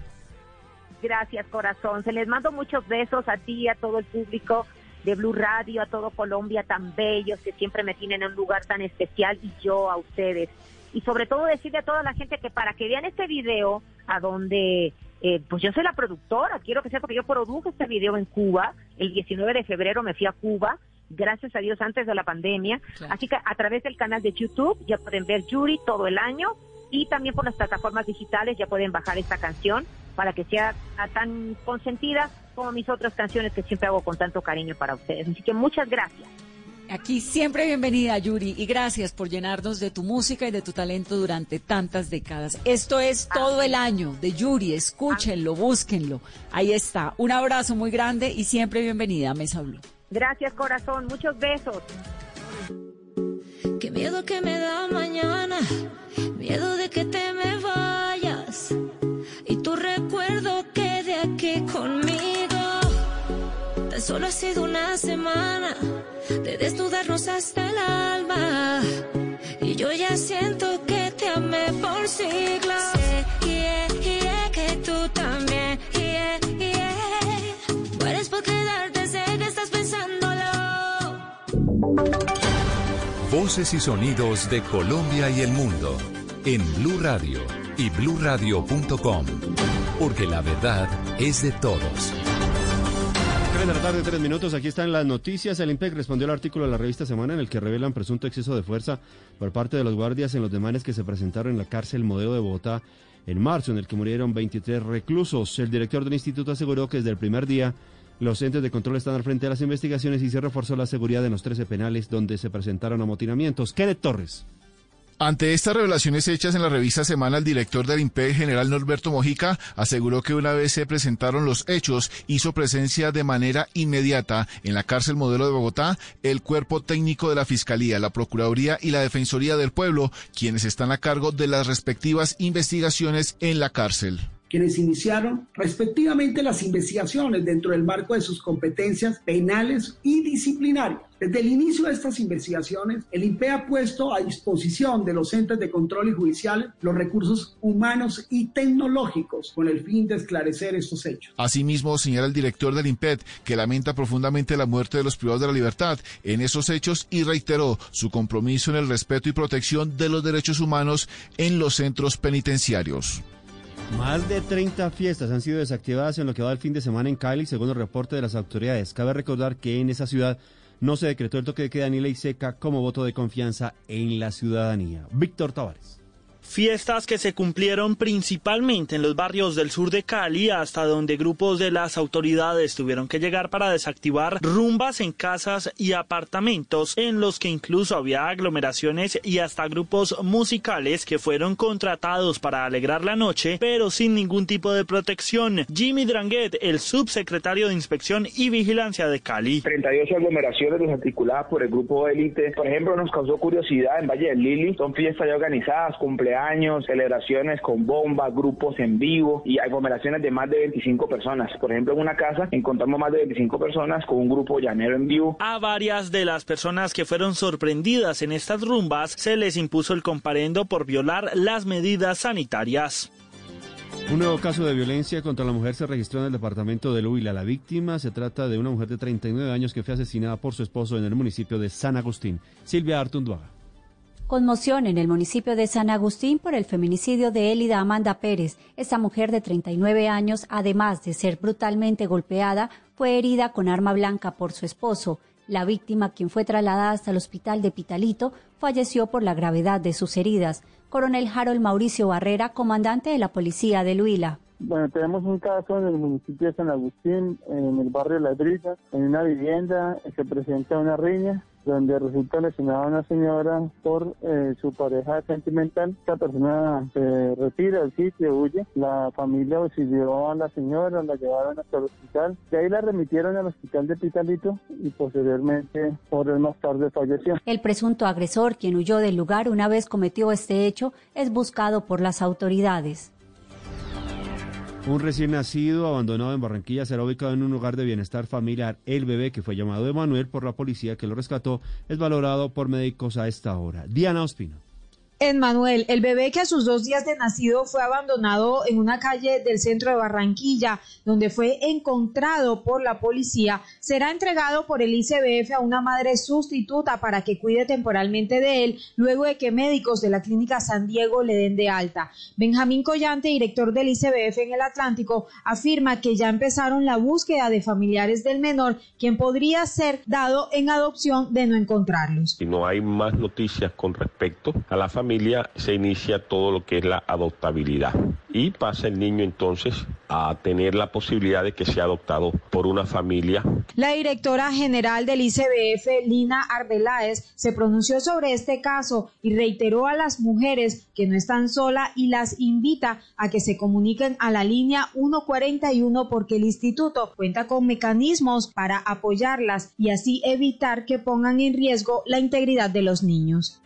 Gracias, corazón. Se les mando muchos besos a ti, a todo el público de Blue Radio, a todo Colombia tan bellos que siempre me tienen en un lugar tan especial y yo a ustedes. Y sobre todo decirle a toda la gente que para que vean este video a donde eh, pues yo soy la productora, quiero que sepa que yo produje este video en Cuba, el 19 de febrero me fui a Cuba, gracias a Dios antes de la pandemia, así que a través del canal de YouTube ya pueden ver Yuri todo el año. Y también por las plataformas digitales ya pueden bajar esta canción para que sea tan consentida como mis otras canciones que siempre hago con tanto cariño para ustedes. Así que muchas gracias. Aquí siempre bienvenida, Yuri, y gracias por llenarnos de tu música y de tu talento durante tantas décadas. Esto es todo el año de Yuri, escúchenlo, búsquenlo. Ahí está. Un abrazo muy grande y siempre bienvenida a Mesa Blue. Gracias corazón, muchos besos. Qué miedo que me da mañana, miedo de que te me vayas tu recuerdo quede aquí conmigo. Tan solo ha sido una semana de desnudarnos hasta el alma y yo ya siento que te amé por siglos. Sé, yeah, yeah, que tú también, yeah, yeah. Mueres por quedarte, sé que estás pensándolo. Voces y sonidos de Colombia y el mundo en Blue Radio y bluradio.com, porque la verdad es de todos. 3 de la tarde, 3 minutos. Aquí están las noticias. El IMPEC respondió al artículo de la revista Semana en el que revelan presunto exceso de fuerza por parte de los guardias en los demanes que se presentaron en la cárcel Modelo de Bogotá en marzo, en el que murieron 23 reclusos. El director del instituto aseguró que desde el primer día los entes de control están al frente de las investigaciones y se reforzó la seguridad en los 13 penales donde se presentaron amotinamientos. Kenneth Torres. Ante estas revelaciones hechas en la revista Semana, el director del IMPEC, general Norberto Mojica, aseguró que una vez se presentaron los hechos, hizo presencia de manera inmediata en la cárcel modelo de Bogotá el cuerpo técnico de la Fiscalía, la Procuraduría y la Defensoría del Pueblo, quienes están a cargo de las respectivas investigaciones en la cárcel. Quienes iniciaron respectivamente las investigaciones dentro del marco de sus competencias penales y disciplinarias. Desde el inicio de estas investigaciones, el INPE ha puesto a disposición de los entes de control y judiciales los recursos humanos y tecnológicos con el fin de esclarecer estos hechos. Asimismo, señala el director del INPED que lamenta profundamente la muerte de los privados de la libertad en esos hechos y reiteró su compromiso en el respeto y protección de los derechos humanos en los centros penitenciarios. Más de 30 fiestas han sido desactivadas en lo que va el fin de semana en Cali, según el reporte de las autoridades. Cabe recordar que en esa ciudad no se decretó el toque de queda ni ley seca como voto de confianza en la ciudadanía. Víctor Tavares. Fiestas que se cumplieron principalmente en los barrios del sur de Cali, hasta donde grupos de las autoridades tuvieron que llegar para desactivar rumbas en casas y apartamentos, en los que incluso había aglomeraciones y hasta grupos musicales que fueron contratados para alegrar la noche, pero sin ningún tipo de protección. Jimmy Dranguet, el subsecretario de Inspección y Vigilancia de Cali. 38 aglomeraciones desarticuladas por el grupo élite. Por ejemplo, nos causó curiosidad en Valle del Lili. Son fiestas ya organizadas, cumpleaños años, celebraciones con bombas, grupos en vivo y aglomeraciones de más de 25 personas. Por ejemplo, en una casa encontramos más de 25 personas con un grupo llanero en vivo. A varias de las personas que fueron sorprendidas en estas rumbas se les impuso el comparendo por violar las medidas sanitarias. Un nuevo caso de violencia contra la mujer se registró en el departamento de Huila. La víctima se trata de una mujer de 39 años que fue asesinada por su esposo en el municipio de San Agustín. Silvia Artunduaga. Conmoción en el municipio de San Agustín por el feminicidio de Elida Amanda Pérez. Esta mujer de 39 años, además de ser brutalmente golpeada, fue herida con arma blanca por su esposo. La víctima, quien fue trasladada hasta el hospital de Pitalito, falleció por la gravedad de sus heridas. Coronel Harold Mauricio Barrera, comandante de la policía de Luila. Bueno, tenemos un caso en el municipio de San Agustín, en el barrio Ladrilla, en una vivienda se presenta una riña donde resulta lesionada una señora por eh, su pareja sentimental. Esta persona se retira del sitio, huye. La familia auxilió a la señora, la llevaron hasta el hospital. De ahí la remitieron al hospital de Pitalito y posteriormente, horas más tarde, falleció. El presunto agresor, quien huyó del lugar una vez cometió este hecho, es buscado por las autoridades. Un recién nacido abandonado en Barranquilla será ubicado en un lugar de bienestar familiar. El bebé, que fue llamado Emanuel por la policía que lo rescató, es valorado por médicos a esta hora. Diana Ospino. Manuel, el bebé que a sus dos días de nacido fue abandonado en una calle del centro de Barranquilla, donde fue encontrado por la policía, será entregado por el ICBF a una madre sustituta para que cuide temporalmente de él, luego de que médicos de la clínica San Diego le den de alta. Benjamín Collante, director del ICBF en el Atlántico, afirma que ya empezaron la búsqueda de familiares del menor, quien podría ser dado en adopción de no encontrarlos. Si no hay más noticias con respecto a la familia, se inicia todo lo que es la adoptabilidad y pasa el niño entonces a tener la posibilidad de que sea adoptado por una familia. La directora general del ICBF, Lina Arbeláez, se pronunció sobre este caso y reiteró a las mujeres que no están solas y las invita a que se comuniquen a la línea 141 porque el instituto cuenta con mecanismos para apoyarlas y así evitar que pongan en riesgo la integridad de los niños.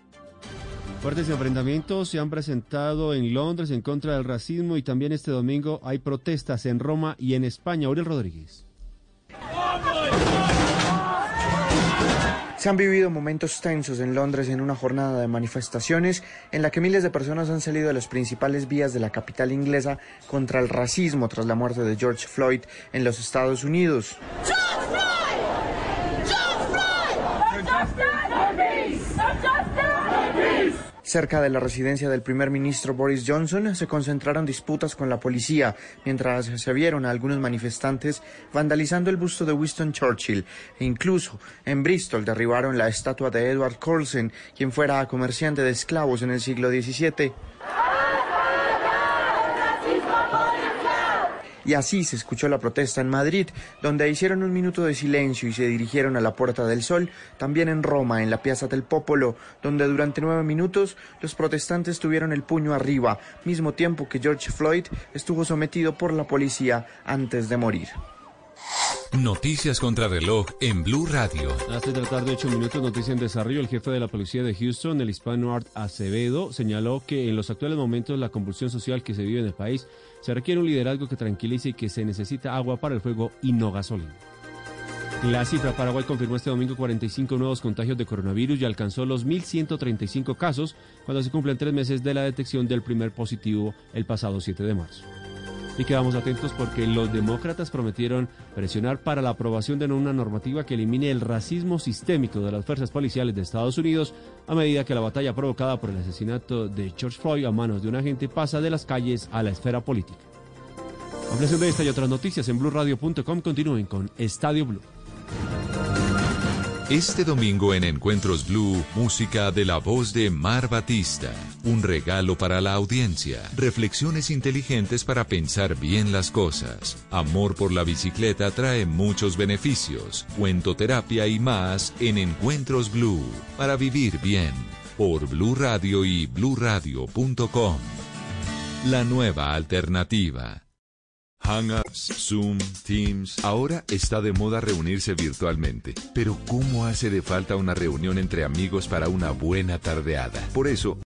Fuertes enfrentamientos se han presentado en Londres en contra del racismo y también este domingo hay protestas en Roma y en España. Aurel Rodríguez. Se han vivido momentos tensos en Londres en una jornada de manifestaciones en la que miles de personas han salido de las principales vías de la capital inglesa contra el racismo tras la muerte de George Floyd en los Estados Unidos. Cerca de la residencia del primer ministro Boris Johnson se concentraron disputas con la policía mientras se vieron a algunos manifestantes vandalizando el busto de Winston Churchill e incluso en Bristol derribaron la estatua de Edward Colson, quien fuera comerciante de esclavos en el siglo XVII. Y así se escuchó la protesta en Madrid, donde hicieron un minuto de silencio y se dirigieron a la Puerta del Sol, también en Roma, en la Piazza del Popolo, donde durante nueve minutos los protestantes tuvieron el puño arriba, mismo tiempo que George Floyd estuvo sometido por la policía antes de morir. Noticias contra reloj en Blue Radio. A de la tarde, 8 minutos, noticia en desarrollo. El jefe de la policía de Houston, el hispano Art Acevedo, señaló que en los actuales momentos la convulsión social que se vive en el país se requiere un liderazgo que tranquilice y que se necesita agua para el fuego y no gasolina. La cifra Paraguay confirmó este domingo 45 nuevos contagios de coronavirus y alcanzó los 1.135 casos cuando se cumplen tres meses de la detección del primer positivo el pasado 7 de marzo. Y quedamos atentos porque los demócratas prometieron presionar para la aprobación de una normativa que elimine el racismo sistémico de las fuerzas policiales de Estados Unidos a medida que la batalla provocada por el asesinato de George Floyd a manos de un agente pasa de las calles a la esfera política. Ampliación de esta y otras noticias en blueradio.com continúen con Estadio Blue. Este domingo en Encuentros Blue, música de la voz de Mar Batista. Un regalo para la audiencia. Reflexiones inteligentes para pensar bien las cosas. Amor por la bicicleta trae muchos beneficios. Cuentoterapia y más en Encuentros Blue. Para vivir bien. Por Blue Radio y bluradio.com. La nueva alternativa. Hangouts, Zoom, Teams. Ahora está de moda reunirse virtualmente. Pero ¿cómo hace de falta una reunión entre amigos para una buena tardeada? Por eso,